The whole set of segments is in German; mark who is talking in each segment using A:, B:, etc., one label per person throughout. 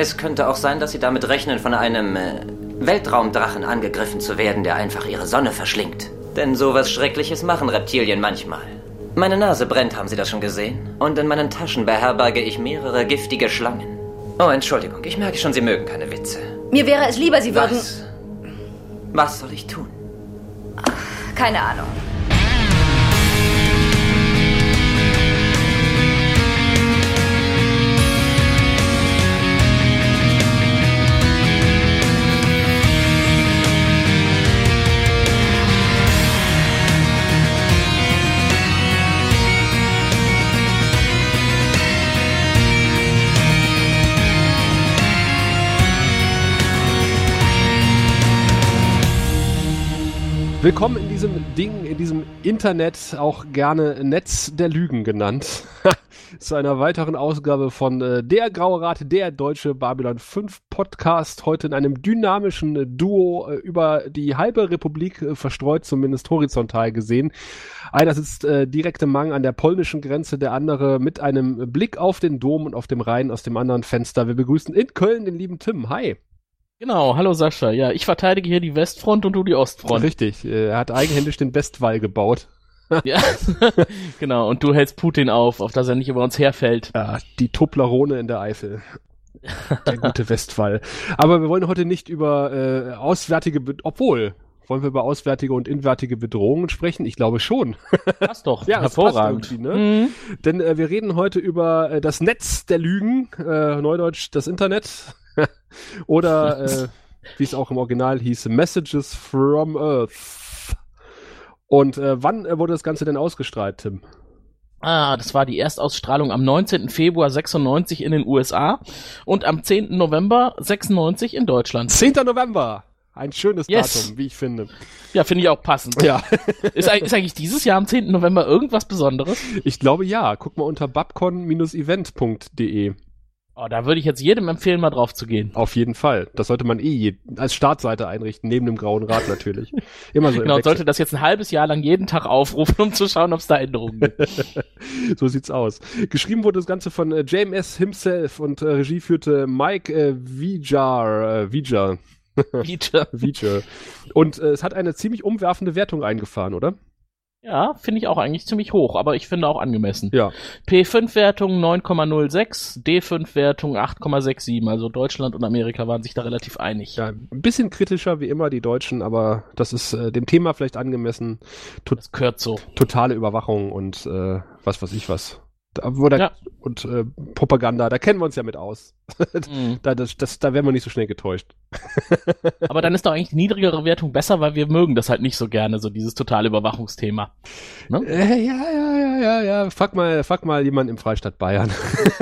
A: Es könnte auch sein, dass Sie damit rechnen, von einem äh, Weltraumdrachen angegriffen zu werden, der einfach Ihre Sonne verschlingt. Denn sowas Schreckliches machen Reptilien manchmal. Meine Nase brennt, haben Sie das schon gesehen? Und in meinen Taschen beherberge ich mehrere giftige Schlangen. Oh, Entschuldigung, ich merke schon, Sie mögen keine Witze.
B: Mir wäre es lieber, Sie würden...
A: Was? Was soll ich tun?
B: Keine Ahnung.
C: Willkommen in diesem Ding, in diesem Internet, auch gerne Netz der Lügen genannt. Zu einer weiteren Ausgabe von äh, Der Graue Rat, der deutsche Babylon 5 Podcast. Heute in einem dynamischen äh, Duo äh, über die halbe Republik äh, verstreut, zumindest horizontal gesehen. Einer sitzt äh, direkt im Mang an der polnischen Grenze, der andere mit einem Blick auf den Dom und auf dem Rhein aus dem anderen Fenster. Wir begrüßen in Köln den lieben Tim. Hi.
D: Genau, hallo Sascha. Ja, ich verteidige hier die Westfront und du die Ostfront.
C: Richtig, äh, er hat eigenhändisch den Westwall gebaut.
D: ja, genau. Und du hältst Putin auf, auf dass er nicht über uns herfällt.
C: Ja, die Toblerone in der Eifel. Der gute Westwall. Aber wir wollen heute nicht über äh, auswärtige, Be obwohl, wollen wir über auswärtige und inwärtige Bedrohungen sprechen? Ich glaube schon.
D: Passt doch,
C: ja,
D: hervorragend.
C: ne?
D: Mhm.
C: Denn äh, wir reden heute über äh, das Netz der Lügen, äh, Neudeutsch das Internet. Oder äh, wie es auch im Original hieß, Messages from Earth. Und äh, wann äh, wurde das Ganze denn ausgestrahlt, Tim?
D: Ah, das war die Erstausstrahlung am 19. Februar 96 in den USA und am 10. November 96 in Deutschland.
C: 10. November. Ein schönes
D: Yes.
C: Datum, wie ich finde.
D: Ja, finde ich auch passend.
C: Ja,
D: Ist, ist eigentlich dieses Jahr am 10. November irgendwas Besonderes?
C: ich glaube ja. Guck mal unter babcon-event.de.
D: Oh, da würde ich jetzt jedem empfehlen, mal drauf zu gehen.
C: Auf jeden Fall. Das sollte man eh als Startseite einrichten, neben dem Grauen Rad natürlich. Immer so
D: Genau, und sollte das jetzt ein halbes Jahr lang jeden Tag aufrufen, um zu schauen, ob es da Änderungen gibt.
C: so sieht's aus. Geschrieben wurde das Ganze von äh, JMS himself und äh, Regie führte Mike äh, Vijar, äh, Vijar,
D: Feature.
C: Vijar. Und äh, es hat eine ziemlich umwerfende Wertung eingefahren, oder?
D: Ja, finde ich auch eigentlich ziemlich hoch, aber ich finde auch angemessen.
C: Ja.
D: P5-Wertung 9,06, D5-Wertung 8,67. Also Deutschland und Amerika waren sich da relativ einig.
C: Ja, ein bisschen kritischer wie immer die Deutschen, aber das ist äh, dem Thema vielleicht angemessen. To
D: Das gehört so.
C: totale Überwachung und äh, was weiß ich was. Da, wo da,
D: Ja.
C: Und äh, Propaganda, da kennen wir uns ja mit aus.
D: Mhm.
C: Da, das, das, da werden wir nicht so schnell getäuscht.
D: Aber dann ist doch eigentlich die niedrigere Wertung besser, weil wir mögen das halt nicht so gerne, so dieses totale Überwachungsthema. Ne?
C: Äh, ja, ja, ja, ja, ja. Frag mal, frag mal jemand im Freistaat Bayern.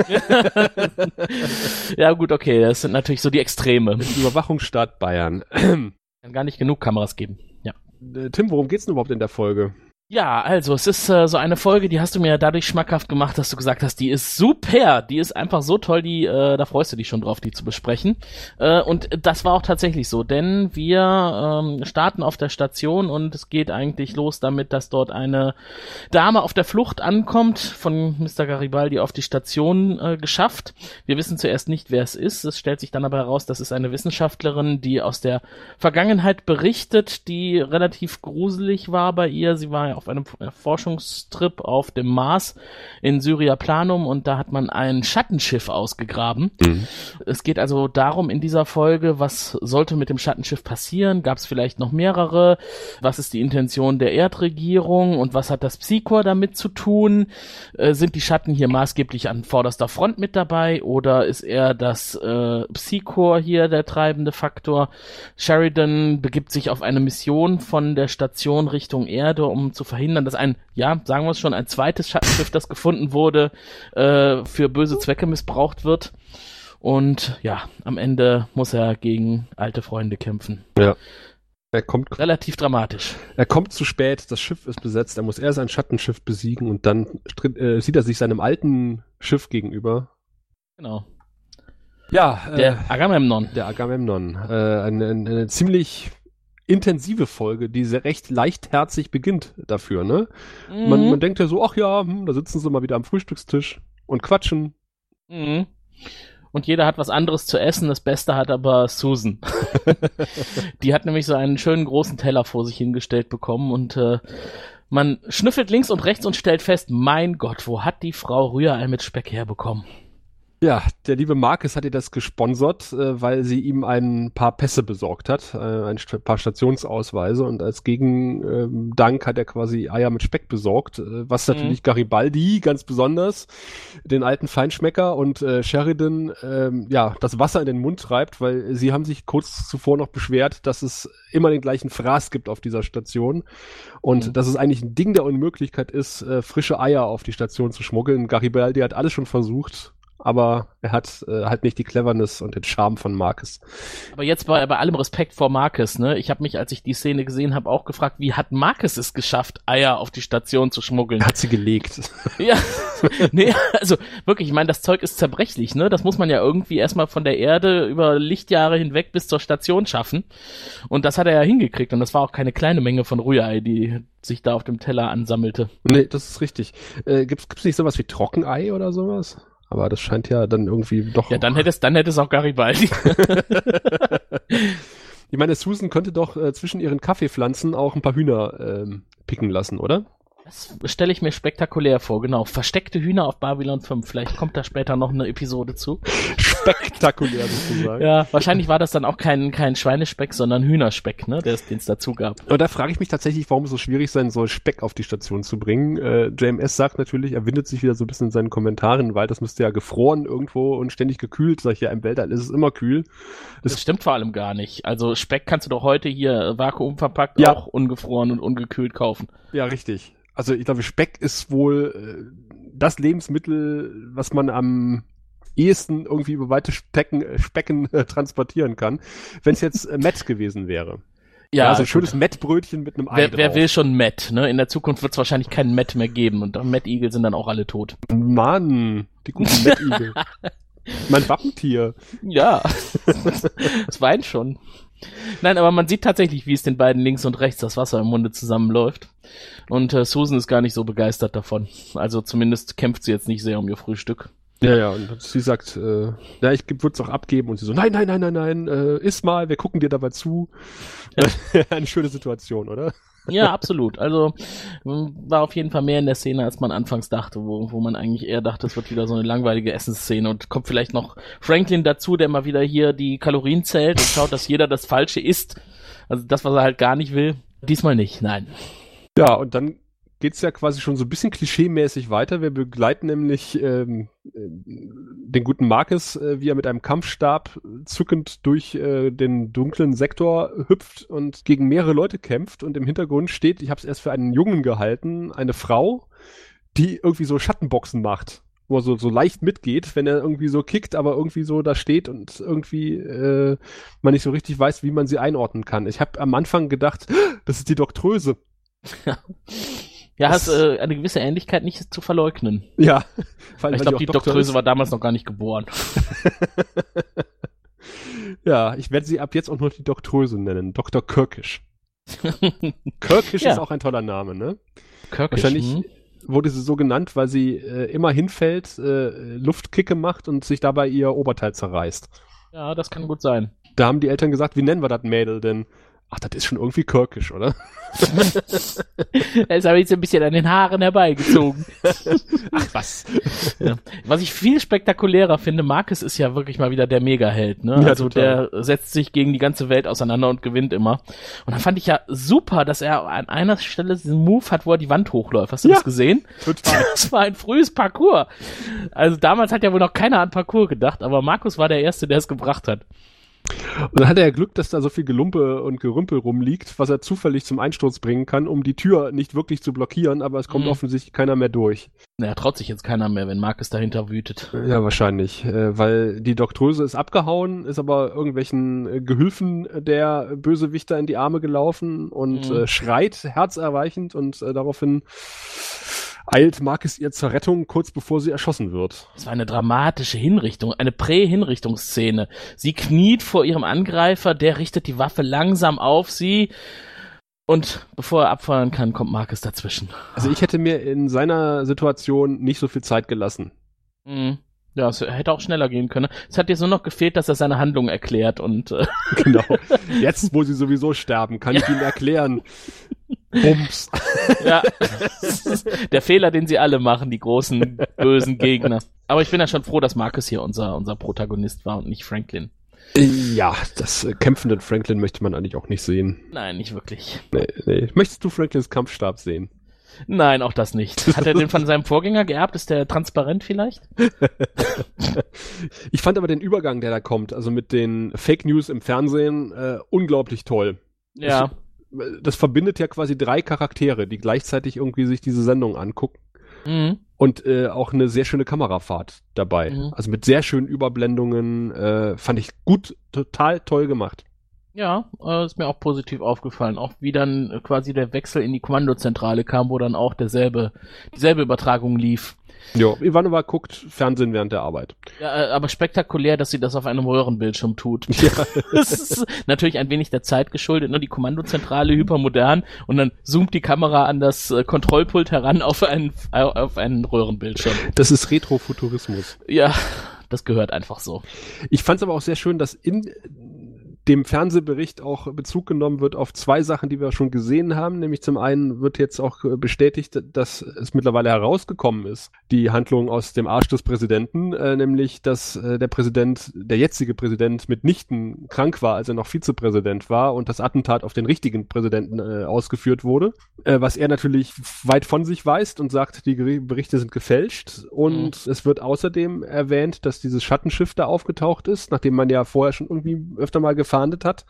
D: ja gut, okay, das sind natürlich so die Extreme.
C: Überwachungsstaat Bayern.
D: Kann gar nicht genug Kameras geben. Ja.
C: Äh, Tim, worum geht's denn überhaupt in der Folge?
D: Ja, also es ist äh, so eine Folge, die hast du mir dadurch schmackhaft gemacht, dass du gesagt hast, die ist super, die ist einfach so toll, die äh, da freust du dich schon drauf, die zu besprechen. Äh, und das war auch tatsächlich so, denn wir ähm, starten auf der Station und es geht eigentlich los damit, dass dort eine Dame auf der Flucht ankommt, von Mr. Garibaldi auf die Station äh, geschafft. Wir wissen zuerst nicht, wer es ist. Es stellt sich dann aber heraus, das ist eine Wissenschaftlerin, die aus der Vergangenheit berichtet, die relativ gruselig war bei ihr. Sie war auf einem Forschungstrip auf dem Mars in Syria Planum und da hat man ein Schattenschiff ausgegraben. Es geht also darum in dieser Folge, was sollte mit dem Schattenschiff passieren? Gab es vielleicht noch mehrere? Was ist die Intention der Erdregierung und was hat das Psychor damit zu tun? Äh, sind die Schatten hier maßgeblich an vorderster Front mit dabei oder ist eher das äh, Psychor hier der treibende Faktor? Sheridan begibt sich auf eine Mission von der Station Richtung Erde, um zu verhindern, dass ein, ja, sagen wir es schon, ein zweites Schattenschiff, das gefunden wurde, äh, für böse Zwecke missbraucht wird. Und ja, am Ende muss er gegen alte Freunde kämpfen.
C: Ja. Er kommt,
D: Relativ dramatisch.
C: er kommt zu spät, das Schiff ist besetzt, er muss erst ein Schattenschiff besiegen und dann äh, sieht er sich seinem alten Schiff gegenüber.
D: Genau.
C: Ja, äh,
D: Der Agamemnon.
C: der Agamemnon. Äh, eine, eine, eine ziemlich intensive Folge, die sehr recht leichtherzig beginnt dafür, ne? Man,
D: Mhm.
C: man denkt ja so, ach ja, hm, da sitzen sie mal wieder am Frühstückstisch und quatschen.
D: Mhm. und jeder hat was anderes zu essen. Das Beste hat aber Susan. die hat nämlich so einen schönen großen Teller vor sich hingestellt bekommen und äh, man schnüffelt links und rechts und stellt fest, mein Gott, wo hat die Frau Rührei mit Speck herbekommen?
C: Ja, der liebe Marcus hat ihr das gesponsert, äh, weil sie ihm ein paar Pässe besorgt hat, äh, ein paar Stationsausweise und als Gegendank hat er quasi Eier mit Speck besorgt, äh, was natürlich mhm. Garibaldi ganz besonders, den alten Feinschmecker und äh, Sheridan, ähm, ja, das Wasser in den Mund treibt, weil sie haben sich kurz zuvor noch beschwert, dass es immer den gleichen Fraß gibt auf dieser Station und mhm. dass es eigentlich ein Ding der Unmöglichkeit ist, äh, frische Eier auf die Station zu schmuggeln. Garibaldi hat alles schon versucht, aber er hat äh, halt nicht die Cleverness und den Charme von Marcus.
D: Aber jetzt bei, bei allem Respekt vor Marcus, ne? Ich habe mich, als ich die Szene gesehen habe, auch gefragt, wie hat Marcus es geschafft, Eier auf die Station zu schmuggeln?
C: Hat sie gelegt.
D: ja, nee, also wirklich, ich meine, das Zeug ist zerbrechlich, ne? Das muss man ja irgendwie erstmal von der Erde über Lichtjahre hinweg bis zur Station schaffen. Und das hat er ja hingekriegt. Und das war auch keine kleine Menge von Rührei, die sich da auf dem Teller ansammelte.
C: Nee, das ist richtig. Äh, gibt's, gibt's nicht sowas wie Trockenei oder sowas? Aber das scheint ja dann irgendwie doch.
D: Ja, dann hätte es, dann hätte es auch Garibaldi.
C: ich meine, Susan könnte doch äh, zwischen ihren Kaffeepflanzen auch ein paar Hühner ähm, picken lassen, oder?
D: Das stelle ich mir spektakulär vor, genau. Versteckte Hühner auf Babylon 5. Vielleicht kommt da später noch eine Episode zu.
C: Spektakulär sozusagen.
D: Ja, wahrscheinlich war das dann auch kein, kein Schweinespeck, sondern Hühnerspeck, ne, den es dazu gab.
C: Und da frage ich mich tatsächlich, warum es so schwierig sein soll, Speck auf die Station zu bringen. Äh, JMS sagt natürlich, er windet sich wieder so ein bisschen in seinen Kommentaren, weil das müsste ja gefroren irgendwo und ständig gekühlt. Sag ich ja, im Weltall ist es immer kühl.
D: Das, das stimmt vor allem gar nicht. Also Speck kannst du doch heute hier vakuumverpackt ja. auch ungefroren und ungekühlt kaufen.
C: Ja, richtig also ich glaube, Speck ist wohl äh, das Lebensmittel, was man am ehesten irgendwie über weite Specken, äh, Specken äh, transportieren kann, wenn es jetzt äh, Met gewesen wäre. Ja, ja also ein schönes Mettbrötchen mit einem Ei
D: wer,
C: drauf.
D: wer will schon Met, ne? In der Zukunft wird es wahrscheinlich keinen Met mehr geben und Mettigel sind dann auch alle tot.
C: Mann, die guten Mettigel. mein Wappentier.
D: Ja, das weint schon. Nein, aber man sieht tatsächlich, wie es den beiden links und rechts das Wasser im Munde zusammenläuft. Und äh, Susan ist gar nicht so begeistert davon. Also zumindest kämpft sie jetzt nicht sehr um ihr Frühstück.
C: Ja, ja, und sie sagt, äh, ja, ich würde es auch abgeben. Und sie so, nein, nein, nein, nein, nein, äh, iss mal, wir gucken dir dabei zu. Ja. Eine schöne Situation, oder?
D: Ja, absolut. Also war auf jeden Fall mehr in der Szene, als man anfangs dachte, wo, wo man eigentlich eher dachte, es wird wieder so eine langweilige Essensszene und kommt vielleicht noch Franklin dazu, der mal wieder hier die Kalorien zählt und schaut, dass jeder das Falsche isst. Also das, was er halt gar nicht will. Diesmal nicht, nein.
C: Ja, und dann geht's ja quasi schon so ein bisschen klischeemäßig weiter. Wir begleiten nämlich ähm, den guten Marcus, äh, wie er mit einem Kampfstab zückend durch äh, den dunklen Sektor hüpft und gegen mehrere Leute kämpft. Und im Hintergrund steht, ich habe es erst für einen Jungen gehalten, eine Frau, die irgendwie so Schattenboxen macht wo er so, so leicht mitgeht, wenn er irgendwie so kickt, aber irgendwie so da steht und irgendwie äh, man nicht so richtig weiß, wie man sie einordnen kann. Ich habe am Anfang gedacht, das ist die Doktröse.
D: Ja, hast äh, eine gewisse Ähnlichkeit nicht zu verleugnen.
C: Ja.
D: Weil, ich glaube, die Doktoröse war damals noch gar nicht geboren.
C: ja, ich werde sie ab jetzt auch nur die Doktoröse nennen. Dr. Kirkisch. Kirkisch ja. ist auch ein toller Name, ne? Kirkisch. Wahrscheinlich hm. wurde sie so genannt, weil sie äh, immer hinfällt, äh, Luftkicke macht und sich dabei ihr Oberteil zerreißt.
D: Ja, das kann gut sein.
C: Da haben die Eltern gesagt, wie nennen wir das Mädel denn? Ach, das ist schon irgendwie kirkisch, oder?
D: das habe ich jetzt ein bisschen an den Haaren herbeigezogen.
C: Ach was.
D: Ja. Was ich viel spektakulärer finde, Marcus ist ja wirklich mal wieder der Megaheld, ne? Ja, also total. der setzt sich gegen die ganze Welt auseinander und gewinnt immer. Und dann fand ich ja super, dass er an einer Stelle diesen Move hat, wo er die Wand hochläuft. Hast du ja, das gesehen? Total. Das war ein frühes Parcours. Also damals hat ja wohl noch keiner an Parcours gedacht, aber Markus war der Erste, der es gebracht hat.
C: Und dann hat er ja Glück, dass da so viel Gelumpe und Gerümpel rumliegt, was er zufällig zum Einsturz bringen kann, um die Tür nicht wirklich zu blockieren, aber es kommt mhm. offensichtlich keiner mehr durch.
D: Naja, traut sich jetzt keiner mehr, wenn Marcus dahinter wütet.
C: Ja, wahrscheinlich, äh, weil die Doktröse ist abgehauen, ist aber irgendwelchen äh, Gehülfen der Bösewichter in die Arme gelaufen und mhm. äh, schreit herzerweichend und daraufhin eilt Marcus ihr zur Rettung, kurz bevor sie erschossen wird.
D: Das war eine dramatische Hinrichtung, eine Prä-Hinrichtungsszene. Sie kniet vor ihrem Angreifer, der richtet die Waffe langsam auf sie. Und bevor er abfeuern kann, kommt Marcus dazwischen.
C: Also ich hätte mir in seiner Situation nicht so viel Zeit gelassen.
D: Mhm. Ja, es hätte auch schneller gehen können. Es hat jetzt nur noch gefehlt, dass er seine Handlung erklärt und äh,
C: Genau. Jetzt, wo sie sowieso sterben, kann ich ihnen erklären. Bums.
D: ja, der Fehler, den sie alle machen, die großen bösen Gegner. Aber ich bin ja schon froh, dass Marcus hier unser unser Protagonist war und nicht Franklin.
C: Ja, das äh, kämpfende Franklin möchte man eigentlich auch nicht sehen.
D: Nein, nicht wirklich.
C: Nee, nee. Möchtest du Franklins Kampfstab sehen?
D: Nein, auch das nicht. Hat er den von seinem Vorgänger geerbt? Ist der transparent vielleicht?
C: Ich fand aber den Übergang, der da kommt, also mit den Fake News im Fernsehen, äh, unglaublich toll.
D: Ja.
C: Das verbindet ja quasi drei Charaktere, die gleichzeitig irgendwie sich diese Sendung angucken.
D: Mhm.
C: Und äh, auch eine sehr schöne Kamerafahrt dabei.
D: Mhm.
C: Also mit sehr schönen Überblendungen. Äh, fand ich gut, total toll gemacht.
D: Ja, äh, ist mir auch positiv aufgefallen. Auch wie dann äh, quasi der Wechsel in die Kommandozentrale kam, wo dann auch derselbe, dieselbe Übertragung lief.
C: Ja, Ivanova guckt Fernsehen während der Arbeit.
D: Ja, äh, aber spektakulär, dass sie das auf einem Röhrenbildschirm tut. das ist natürlich ein wenig der Zeit geschuldet, ne? Die Kommandozentrale hypermodern und dann zoomt die Kamera an das äh, Kontrollpult heran auf einen, auf einen Röhrenbildschirm.
C: Das ist Retrofuturismus.
D: Ja, das gehört einfach so.
C: Ich fand es aber auch sehr schön, dass in dem Fernsehbericht auch Bezug genommen wird auf zwei Sachen, die wir schon gesehen haben. Nämlich zum einen wird jetzt auch bestätigt, dass es mittlerweile herausgekommen ist, die Handlung aus dem Arsch des Präsidenten, äh, nämlich dass äh, der Präsident, der jetzige Präsident mitnichten krank war, als er noch Vizepräsident war und das Attentat auf den richtigen Präsidenten äh, ausgeführt wurde, äh, was er natürlich weit von sich weist und sagt, die Berichte sind gefälscht. Und es wird außerdem erwähnt, dass dieses Schattenschiff da aufgetaucht ist, nachdem man ja vorher schon irgendwie öfter mal gefahndet hat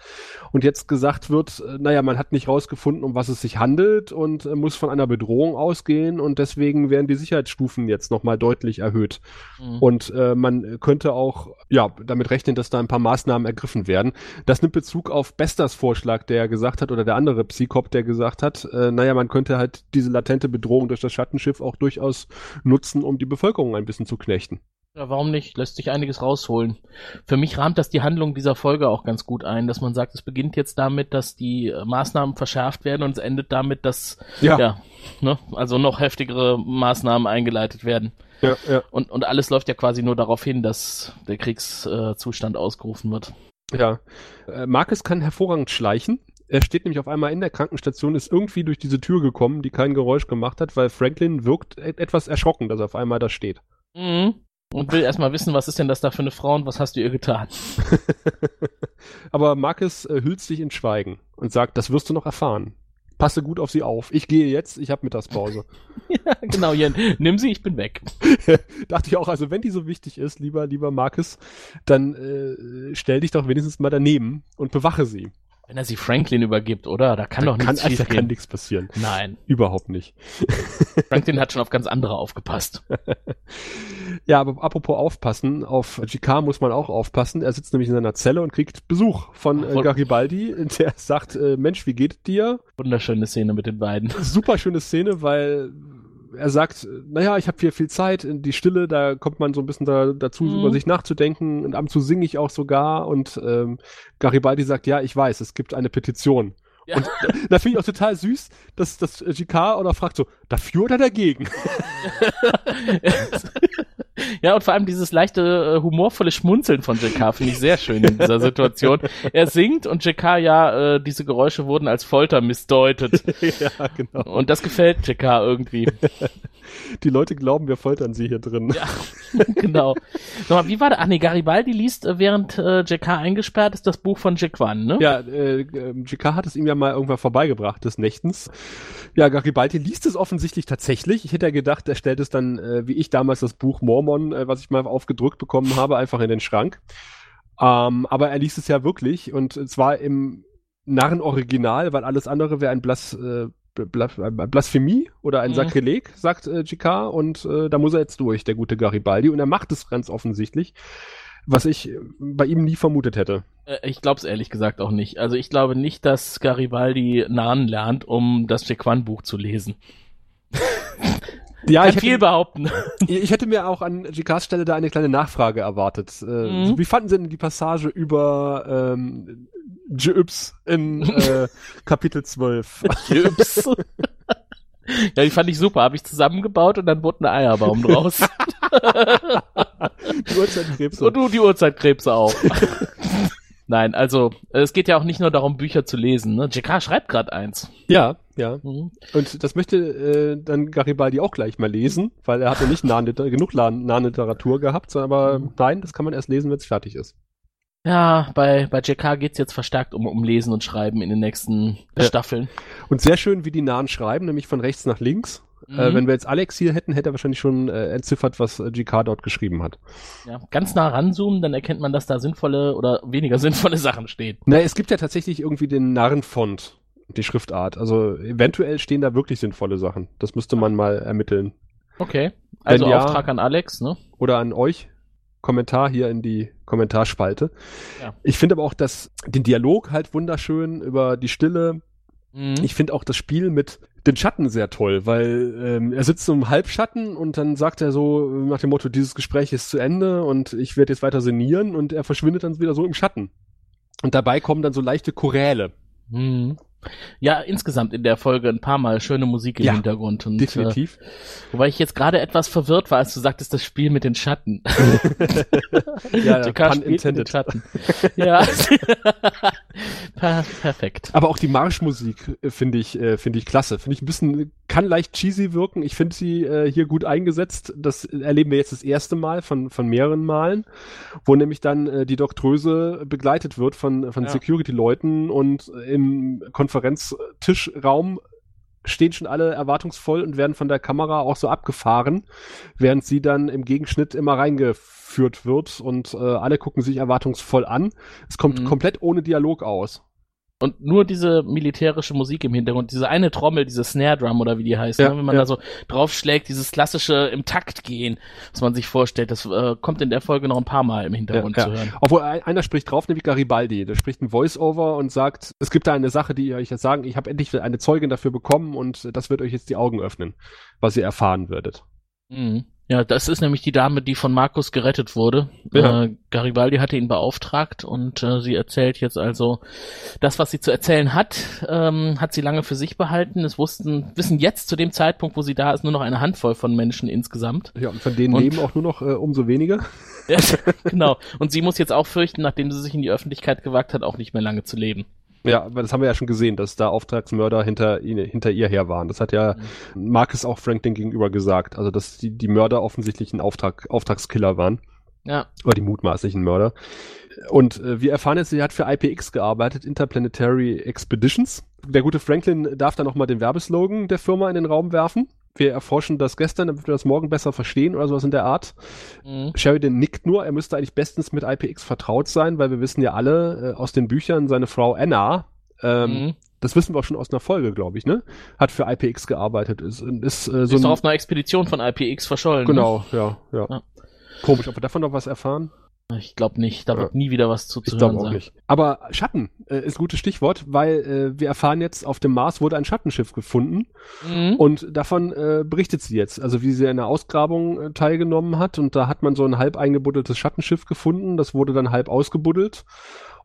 C: und jetzt gesagt wird, äh, naja, man hat nicht rausgefunden, um was es sich handelt und äh, muss von einer Bedrohung ausgehen und deswegen werden die Sicherheitsstufen jetzt nochmal deutlich erhöht.
D: Mhm.
C: Und äh, man könnte auch ja damit rechnen, dass da ein paar Maßnahmen ergriffen werden. Das nimmt Bezug auf Besters Vorschlag, der gesagt hat, oder der andere Psychop, der gesagt hat, äh, naja, man könnte halt diese latente Bedrohung durch das Schattenschiff auch durchaus nutzen, um die Bevölkerung ein bisschen zu knechten.
D: Ja, warum nicht? Lässt sich einiges rausholen. Für mich rahmt das die Handlung dieser Folge auch ganz gut ein, dass man sagt, es beginnt jetzt damit, dass die äh, Maßnahmen verschärft werden und es endet damit, dass ja, ne, also noch heftigere Maßnahmen eingeleitet werden.
C: ja, ja.
D: Und, und alles läuft ja quasi nur darauf hin, dass der Kriegszustand äh, ausgerufen wird.
C: Ja, äh, Marcus kann hervorragend schleichen. Er steht nämlich auf einmal in der Krankenstation, ist irgendwie durch diese Tür gekommen, die kein Geräusch gemacht hat, weil Franklin wirkt e etwas erschrocken, dass er auf einmal da steht.
D: Mhm. Und will erstmal wissen, was ist denn das da für eine Frau und was hast du ihr getan?
C: Aber Marcus äh, hüllt sich in Schweigen und sagt, das wirst du noch erfahren. Passe gut auf sie auf. Ich gehe jetzt, ich habe Mittagspause.
D: ja, genau, Jen. Nimm sie, ich bin weg.
C: Dachte ich auch, also wenn die so wichtig ist, lieber, lieber Marcus, dann äh, stell dich doch wenigstens mal daneben und bewache sie.
D: Wenn er sie Franklin übergibt, oder? Da kann doch
C: kann,
D: nichts
C: da
D: schief
C: kann
D: gehen.
C: nichts passieren.
D: Nein.
C: Überhaupt nicht.
D: Franklin hat schon auf ganz andere aufgepasst.
C: Ja, aber apropos aufpassen, auf GK muss man auch aufpassen. Er sitzt nämlich in seiner Zelle und kriegt Besuch von äh, Garibaldi, der sagt, äh, Mensch, wie geht dir?
D: Wunderschöne Szene mit den beiden.
C: Super schöne Szene, weil er sagt, naja, ich habe hier viel Zeit, in die Stille, da kommt man so ein bisschen da, dazu,
D: Mhm.
C: über sich nachzudenken und ab und zu singe ich auch sogar und ähm, Garibaldi sagt, ja, ich weiß, es gibt eine Petition.
D: Ja.
C: Und da, da finde ich auch total süß, dass das GK oder fragt so, dafür oder dagegen?
D: ja, und vor allem dieses leichte, äh, humorvolle Schmunzeln von JK finde ich sehr schön in dieser Situation. Er singt und JK ja, äh, diese Geräusche wurden als Folter missdeutet.
C: ja, genau.
D: Und das gefällt JK irgendwie.
C: Die Leute glauben, wir foltern sie hier drin.
D: Ja, genau. Sag mal, wie war der? Ach nee, Garibaldi liest, äh, während äh, JK eingesperrt ist, das Buch von Jack Wan, ne?
C: Ja, äh, ähm, GK hat es ihm ja mal irgendwann vorbeigebracht des Nächtens. Ja, Garibaldi liest es offensichtlich tatsächlich. Ich hätte ja gedacht, er stellt es dann, äh, wie ich damals das Buch Mormon, äh, was ich mal aufgedrückt bekommen habe, einfach in den Schrank. Ähm, aber er liest es ja wirklich und zwar im Narren-Original, weil alles andere wäre ein Blas, äh, Bla- Blasphemie oder ein
D: Mhm.
C: Sakrileg, sagt äh, GK, und äh, da muss er jetzt durch, der gute Garibaldi. Und er macht es ganz offensichtlich, was ich äh, bei ihm nie vermutet hätte.
D: Äh, Ich glaube es ehrlich gesagt auch nicht. Also ich glaube nicht, dass Garibaldi Nahen lernt, um das Jack Wan Buch zu lesen.
C: Ja,
D: Kann
C: ich hätte,
D: viel behaupten.
C: Ich hätte mir auch an GKs Stelle da eine kleine Nachfrage erwartet. Äh,
D: Mhm.
C: wie fanden Sie denn die Passage über ähm, Jyps in äh, Kapitel 12?
D: Chips. ja, die fand ich super. Habe ich zusammengebaut und dann wurde ein Eierbaum draus.
C: die Uhrzeitkrebse.
D: Und du die Uhrzeitkrebse auch. Nein, also es geht ja auch nicht nur darum, Bücher zu lesen. Ne? JK schreibt gerade eins.
C: Ja, ja.
D: Mhm.
C: Und das möchte äh, dann Garibaldi auch gleich mal lesen, weil er hat ja nicht nah genug Nahliteratur gehabt, sondern aber
D: Mhm.
C: nein, das kann man erst lesen, wenn es fertig ist.
D: Ja, bei, bei JK geht's jetzt verstärkt um, um Lesen und Schreiben in den nächsten
C: Ja.
D: Staffeln.
C: Und sehr schön, wie die Nahen schreiben, nämlich von rechts nach links. Äh,
D: Mhm.
C: wenn wir jetzt Alex hier hätten, hätte er wahrscheinlich schon äh, entziffert, was äh, GK dort geschrieben hat.
D: Ja, ganz nah ranzoomen, dann erkennt man, dass da sinnvolle oder weniger sinnvolle Sachen stehen.
C: Na, es gibt ja tatsächlich irgendwie den Narrenfont, die Schriftart. Also eventuell stehen da wirklich sinnvolle Sachen. Das müsste man mal ermitteln.
D: Okay. Also
C: ja-
D: Auftrag an Alex, ne?
C: Oder an euch. Kommentar hier in die Kommentarspalte.
D: Ja.
C: Ich finde aber auch das, den Dialog halt wunderschön über die Stille.
D: Mhm.
C: Ich finde auch das Spiel mit den Schatten sehr toll, weil ähm, er sitzt so im Halbschatten und dann sagt er so nach dem Motto, dieses Gespräch ist zu Ende und ich werde jetzt weiter sinnieren und er verschwindet dann wieder so im Schatten. Und dabei kommen dann so leichte Choräle.
D: Mhm. Ja, insgesamt in der Folge ein paar Mal schöne Musik im
C: Ja,
D: Hintergrund. Und,
C: Definitiv.
D: Äh, wobei ich jetzt gerade etwas verwirrt war, als du sagtest, das Spiel mit den Schatten.
C: ja,
D: JK
C: pun
D: spielt mit den
C: intended.
D: Schatten. ja. per perfekt.
C: Aber auch die Marschmusik äh, finde ich, äh, finde ich klasse. Finde ich ein bisschen, kann leicht cheesy wirken. Ich finde sie äh, hier gut eingesetzt. Das erleben wir jetzt das erste Mal von, von mehreren Malen, wo nämlich dann äh, die Doktröse begleitet wird von, von
D: Ja.
C: Security-Leuten und im Konferenztischraum stehen schon alle erwartungsvoll und werden von der Kamera auch so abgefahren, während sie dann im Gegenschnitt immer reingeführt wird und äh, alle gucken sich erwartungsvoll an. Es kommt
D: Mhm.
C: komplett ohne Dialog aus.
D: Und nur diese militärische Musik im Hintergrund, diese eine Trommel, diese Snare Drum oder wie die heißt,
C: Ja,
D: ne? wenn man
C: ja.
D: da so draufschlägt, dieses klassische im Takt gehen, was man sich vorstellt, das äh, kommt in der Folge noch ein paar Mal im Hintergrund
C: Ja,
D: zu hören.
C: Obwohl ein, einer spricht drauf, nämlich Garibaldi. Der spricht ein Voice-Over und sagt, es gibt da eine Sache, die ihr euch jetzt sagen, ich habe endlich eine Zeugin dafür bekommen und das wird euch jetzt die Augen öffnen, was ihr erfahren würdet.
D: Mhm. Ja, das ist nämlich die Dame, die von Markus gerettet wurde.
C: Ja.
D: Äh, Garibaldi hatte ihn beauftragt und äh, sie erzählt jetzt also das, was sie zu erzählen hat, ähm, hat sie lange für sich behalten. Es wussten, wissen jetzt zu dem Zeitpunkt, wo sie da ist, nur noch eine Handvoll von Menschen insgesamt.
C: Ja, und von denen
D: Und-
C: leben auch nur noch äh, umso weniger.
D: Genau. Und sie muss jetzt auch fürchten, nachdem sie sich in die Öffentlichkeit gewagt hat, auch nicht mehr lange zu leben.
C: Ja, aber das haben wir ja schon gesehen, dass da Auftragsmörder hinter, hinter ihr her waren. Das hat ja Marcus auch Franklin gegenüber gesagt. Also, dass die, die Mörder offensichtlich ein Auftrag, Auftragskiller waren.
D: Ja.
C: Oder die mutmaßlichen Mörder. Und äh, wir erfahren jetzt, sie hat für IPX gearbeitet, Interplanetary Expeditions. Der gute Franklin darf dann nochmal den Werbeslogan der Firma in den Raum werfen. Wir erforschen das gestern, damit wir das morgen besser verstehen oder sowas in der Art.
D: Mhm.
C: Sheridan nickt nur, er müsste eigentlich bestens mit IPX vertraut sein, weil wir wissen ja alle äh, aus den Büchern, seine Frau Anna, ähm,
D: Mhm.
C: das wissen wir auch schon aus einer Folge, glaube ich, ne? Hat für IPX gearbeitet. Ist, ist äh, so
D: ist doch
C: ein,
D: auf einer Expedition von IPX verschollen.
C: Genau, ja, ja,
D: Ja.
C: Komisch, ob wir davon noch was erfahren?
D: Ich glaube nicht. Da wird nie wieder was zu, zu
C: Ich
D: hören
C: auch
D: sein.
C: nicht. Aber Schatten äh, ist ein gutes Stichwort, weil äh, wir erfahren jetzt, auf dem Mars wurde ein Schattenschiff gefunden
D: Mhm.
C: und davon äh, berichtet sie jetzt. Also wie sie in einer Ausgrabung äh, teilgenommen hat und da hat man so ein halb eingebuddeltes Schattenschiff gefunden, das wurde dann halb ausgebuddelt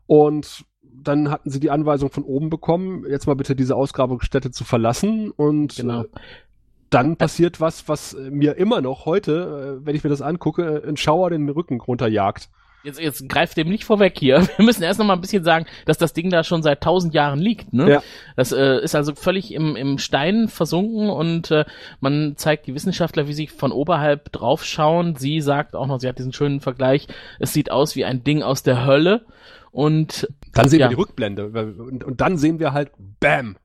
C: und dann hatten sie die Anweisung von oben bekommen, jetzt mal bitte diese Ausgrabungsstätte zu verlassen und
D: Genau.
C: Dann passiert was, was äh, mir immer noch heute, äh, wenn ich mir das angucke, äh, ein Schauer den Rücken runterjagt.
D: Jetzt, jetzt greift dem nicht vorweg hier. Wir müssen erst noch mal ein bisschen sagen, dass das Ding da schon seit tausend Jahren liegt. Ne?
C: Ja.
D: Das äh, ist also völlig im, im Stein versunken und äh, man zeigt die Wissenschaftler, wie sie von oberhalb draufschauen. Sie sagt auch noch, sie hat diesen schönen Vergleich, es sieht aus wie ein Ding aus der Hölle. Und
C: Dann sehen
D: Ja.
C: wir die Rückblende und, und dann sehen wir halt, bam,